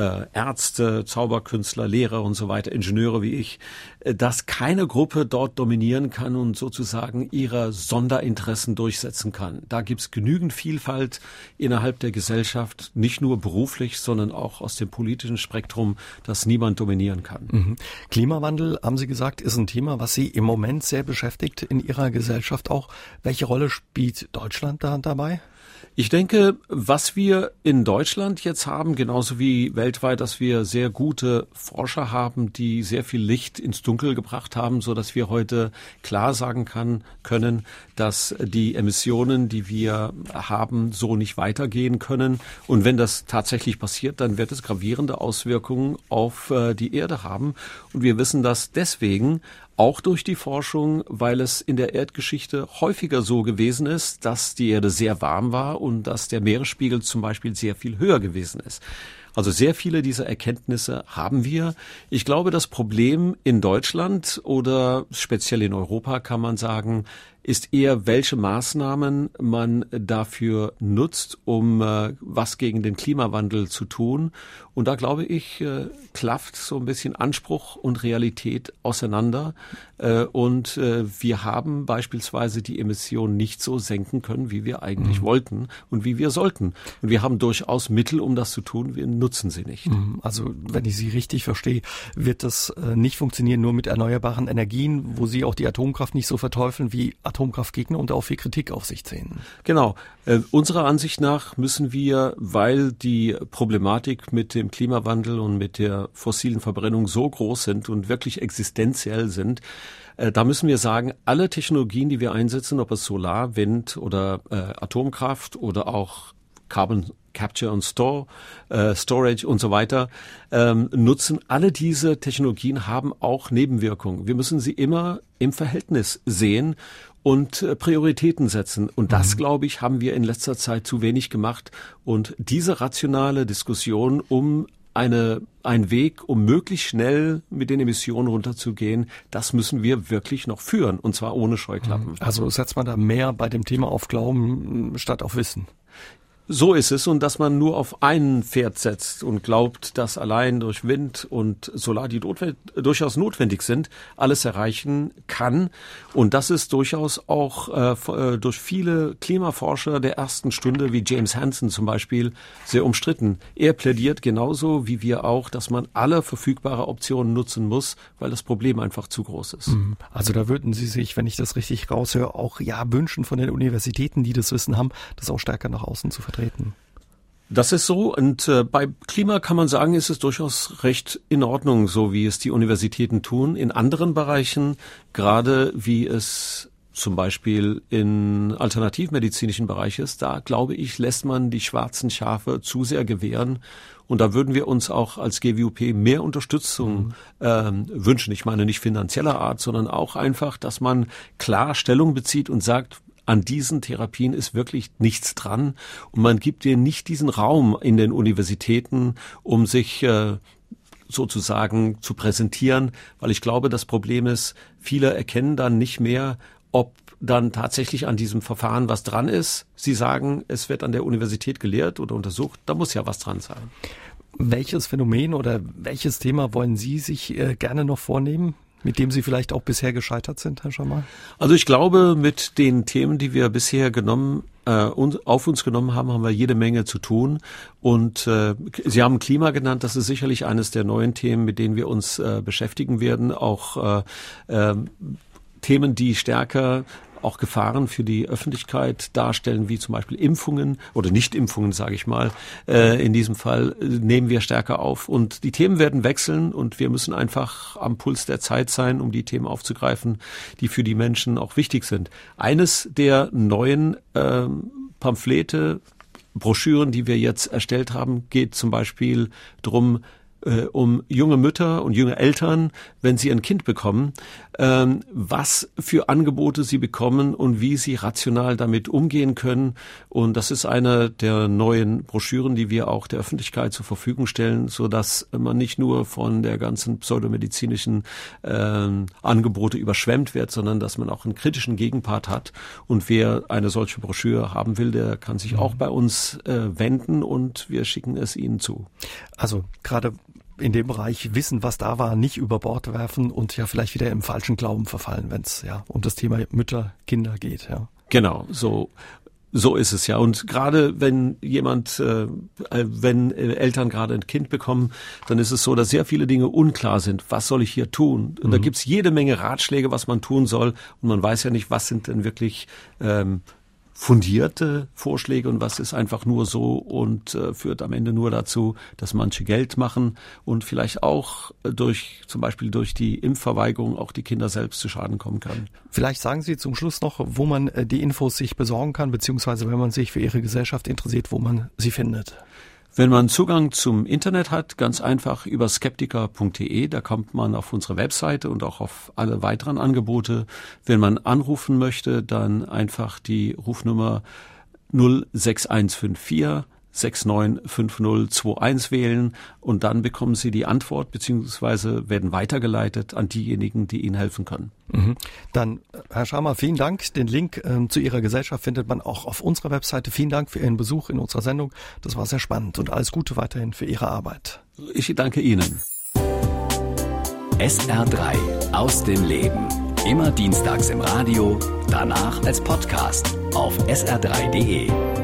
äh, Ärzte, Zauberkünstler, Lehrer und so weiter, Ingenieure wie ich, äh, dass keine Gruppe dort dominieren kann und sozusagen ihre Sonderinteressen durchsetzen kann. Da gibt's genügend Vielfalt innerhalb der Gesellschaft, nicht nur beruflich, sondern auch aus dem politischen Spektrum, das niemand dominieren kann. Mhm. Klimawandel, haben Sie gesagt, ist ein Thema, was Sie im Moment sehr beschäftigt in Ihrer Gesellschaft auch. Welche Rolle spielt Deutschland da dabei? Ich denke, was wir in Deutschland jetzt haben, genauso wie weltweit, dass wir sehr gute Forscher haben, die sehr viel Licht ins Dunkel gebracht haben, so dass wir heute klar sagen kann, können, dass die Emissionen, die wir haben, so nicht weitergehen können. Und wenn das tatsächlich passiert, dann wird es gravierende Auswirkungen auf äh, die Erde haben. Und wir wissen das deswegen, auch durch die Forschung, weil es in der Erdgeschichte häufiger so gewesen ist, dass die Erde sehr warm war und dass der Meeresspiegel zum Beispiel sehr viel höher gewesen ist. Also sehr viele dieser Erkenntnisse haben wir. Ich glaube, das Problem in Deutschland oder speziell in Europa kann man sagen, ist eher, welche Maßnahmen man dafür nutzt, um äh, was gegen den Klimawandel zu tun. Und da glaube ich, äh, klafft so ein bisschen Anspruch und Realität auseinander. Äh, und äh, wir haben beispielsweise die Emissionen nicht so senken können, wie wir eigentlich mhm. wollten und wie wir sollten. Und wir haben durchaus Mittel, um das zu tun. Wir nutzen sie nicht. Mhm. Also, wenn ich Sie richtig verstehe, wird das äh, nicht funktionieren nur mit erneuerbaren Energien, wo Sie auch die Atomkraft nicht so verteufeln wie Atomkraftgegner und auch viel Kritik auf sich ziehen. Genau. Äh, unserer Ansicht nach müssen wir, weil die Problematik mit dem Klimawandel und mit der fossilen Verbrennung so groß sind und wirklich existenziell sind, äh, da müssen wir sagen, alle Technologien, die wir einsetzen, ob es Solar, Wind oder äh, Atomkraft oder auch Carbon Capture und Store, äh, Storage und so weiter, ähm, nutzen. Alle diese Technologien haben auch Nebenwirkungen. Wir müssen sie immer im Verhältnis sehen und äh, Prioritäten setzen. Und das, mhm. glaube ich, haben wir in letzter Zeit zu wenig gemacht. Und diese rationale Diskussion um eine, ein Weg, um möglichst schnell mit den Emissionen runterzugehen, das müssen wir wirklich noch führen. Und zwar ohne Scheuklappen. Also setzt man da mehr bei dem Thema auf Glauben statt auf Wissen. So ist es und dass man nur auf ein Pferd setzt und glaubt, dass allein durch Wind und Solar, die notwendig, durchaus notwendig sind, alles erreichen kann. Und das ist durchaus auch äh, äh, durch viele Klimaforscher der ersten Stunde, wie James Hansen zum Beispiel, sehr umstritten. Er plädiert genauso wie wir auch, dass man alle verfügbare Optionen nutzen muss, weil das Problem einfach zu groß ist. Mhm. Also da würden Sie sich, wenn ich das richtig raushöre, auch ja wünschen von den Universitäten, die das Wissen haben, das auch stärker nach außen zu vertreten vertreten. Das ist so und äh, bei Klima kann man sagen, ist es durchaus recht in Ordnung, so wie es die Universitäten tun. In anderen Bereichen, gerade wie es zum Beispiel in alternativmedizinischen Bereich ist, da glaube ich, lässt man die schwarzen Schafe zu sehr gewähren. Und da würden wir uns auch als GWUP mehr Unterstützung mhm. ähm, wünschen. Ich meine nicht finanzieller Art, sondern auch einfach, dass man klar Stellung bezieht und sagt, an diesen Therapien ist wirklich nichts dran und man gibt dir nicht diesen Raum in den Universitäten, um sich äh, sozusagen zu präsentieren, weil ich glaube, das Problem ist, viele erkennen dann nicht mehr, ob dann tatsächlich an diesem Verfahren was dran ist. Sie sagen, es wird an der Universität gelehrt oder untersucht, da muss ja was dran sein. Welches Phänomen oder welches Thema wollen Sie sich äh, gerne noch vornehmen? Mit dem Sie vielleicht auch bisher gescheitert sind, Herr Schammer? Also ich glaube, mit den Themen, die wir bisher genommen äh, auf uns genommen haben, haben wir jede Menge zu tun. Und äh, Sie haben Klima genannt, das ist sicherlich eines der neuen Themen, mit denen wir uns äh, beschäftigen werden. Auch äh, äh, Themen, die stärker auch Gefahren für die Öffentlichkeit darstellen, wie zum Beispiel Impfungen oder Nichtimpfungen, sage ich mal. Äh, in diesem Fall äh, nehmen wir stärker auf. Und die Themen werden wechseln und wir müssen einfach am Puls der Zeit sein, um die Themen aufzugreifen, die für die Menschen auch wichtig sind. Eines der neuen äh, Pamphlete, Broschüren, die wir jetzt erstellt haben, geht zum Beispiel drum äh, um junge Mütter und junge Eltern, wenn sie ein Kind bekommen, ähm, was für Angebote sie bekommen und wie sie rational damit umgehen können. Und das ist eine der neuen Broschüren, die wir auch der Öffentlichkeit zur Verfügung stellen, so dass man nicht nur von der ganzen pseudomedizinischen ähm, Angebote überschwemmt wird, sondern dass man auch einen kritischen Gegenpart hat. Und wer eine solche Broschüre haben will, der kann sich auch bei uns äh, wenden und wir schicken es Ihnen zu. Also gerade in dem Bereich wissen, was da war, nicht über Bord werfen und ja vielleicht wieder im falschen Glauben verfallen, wenn es ja um das Thema Mütter, Kinder geht. Ja. Genau, so so ist es ja. Und gerade wenn jemand, äh, äh wenn äh, Eltern gerade ein Kind bekommen, dann ist es so, dass sehr viele Dinge unklar sind. Was soll ich hier tun? Und mhm. da gibt's jede Menge Ratschläge, was man tun soll. Und man weiß ja nicht, was sind denn wirklich ähm, fundierte Vorschläge und was ist einfach nur so und äh, führt am Ende nur dazu, dass manche Geld machen und vielleicht auch durch zum Beispiel durch die Impfverweigerung auch die Kinder selbst zu Schaden kommen können. Vielleicht sagen Sie zum Schluss noch, wo man äh, die Infos sich besorgen kann, beziehungsweise wenn man sich für Ihre Gesellschaft interessiert, wo man sie findet. Wenn man Zugang zum Internet hat, ganz einfach über skeptiker.de, da kommt man auf unsere Webseite und auch auf alle weiteren Angebote. Wenn man anrufen möchte, dann einfach die Rufnummer 06154 695021 wählen und dann bekommen Sie die Antwort beziehungsweise werden weitergeleitet an diejenigen, die Ihnen helfen können. Mhm. Dann, Herr Schamer, vielen Dank. Den Link ähm, zu Ihrer Gesellschaft findet man auch auf unserer Webseite. Vielen Dank für Ihren Besuch in unserer Sendung. Das war sehr spannend und alles Gute weiterhin für Ihre Arbeit. Ich danke Ihnen. SR3 aus dem Leben. Immer dienstags im Radio, danach als Podcast auf sr3.de.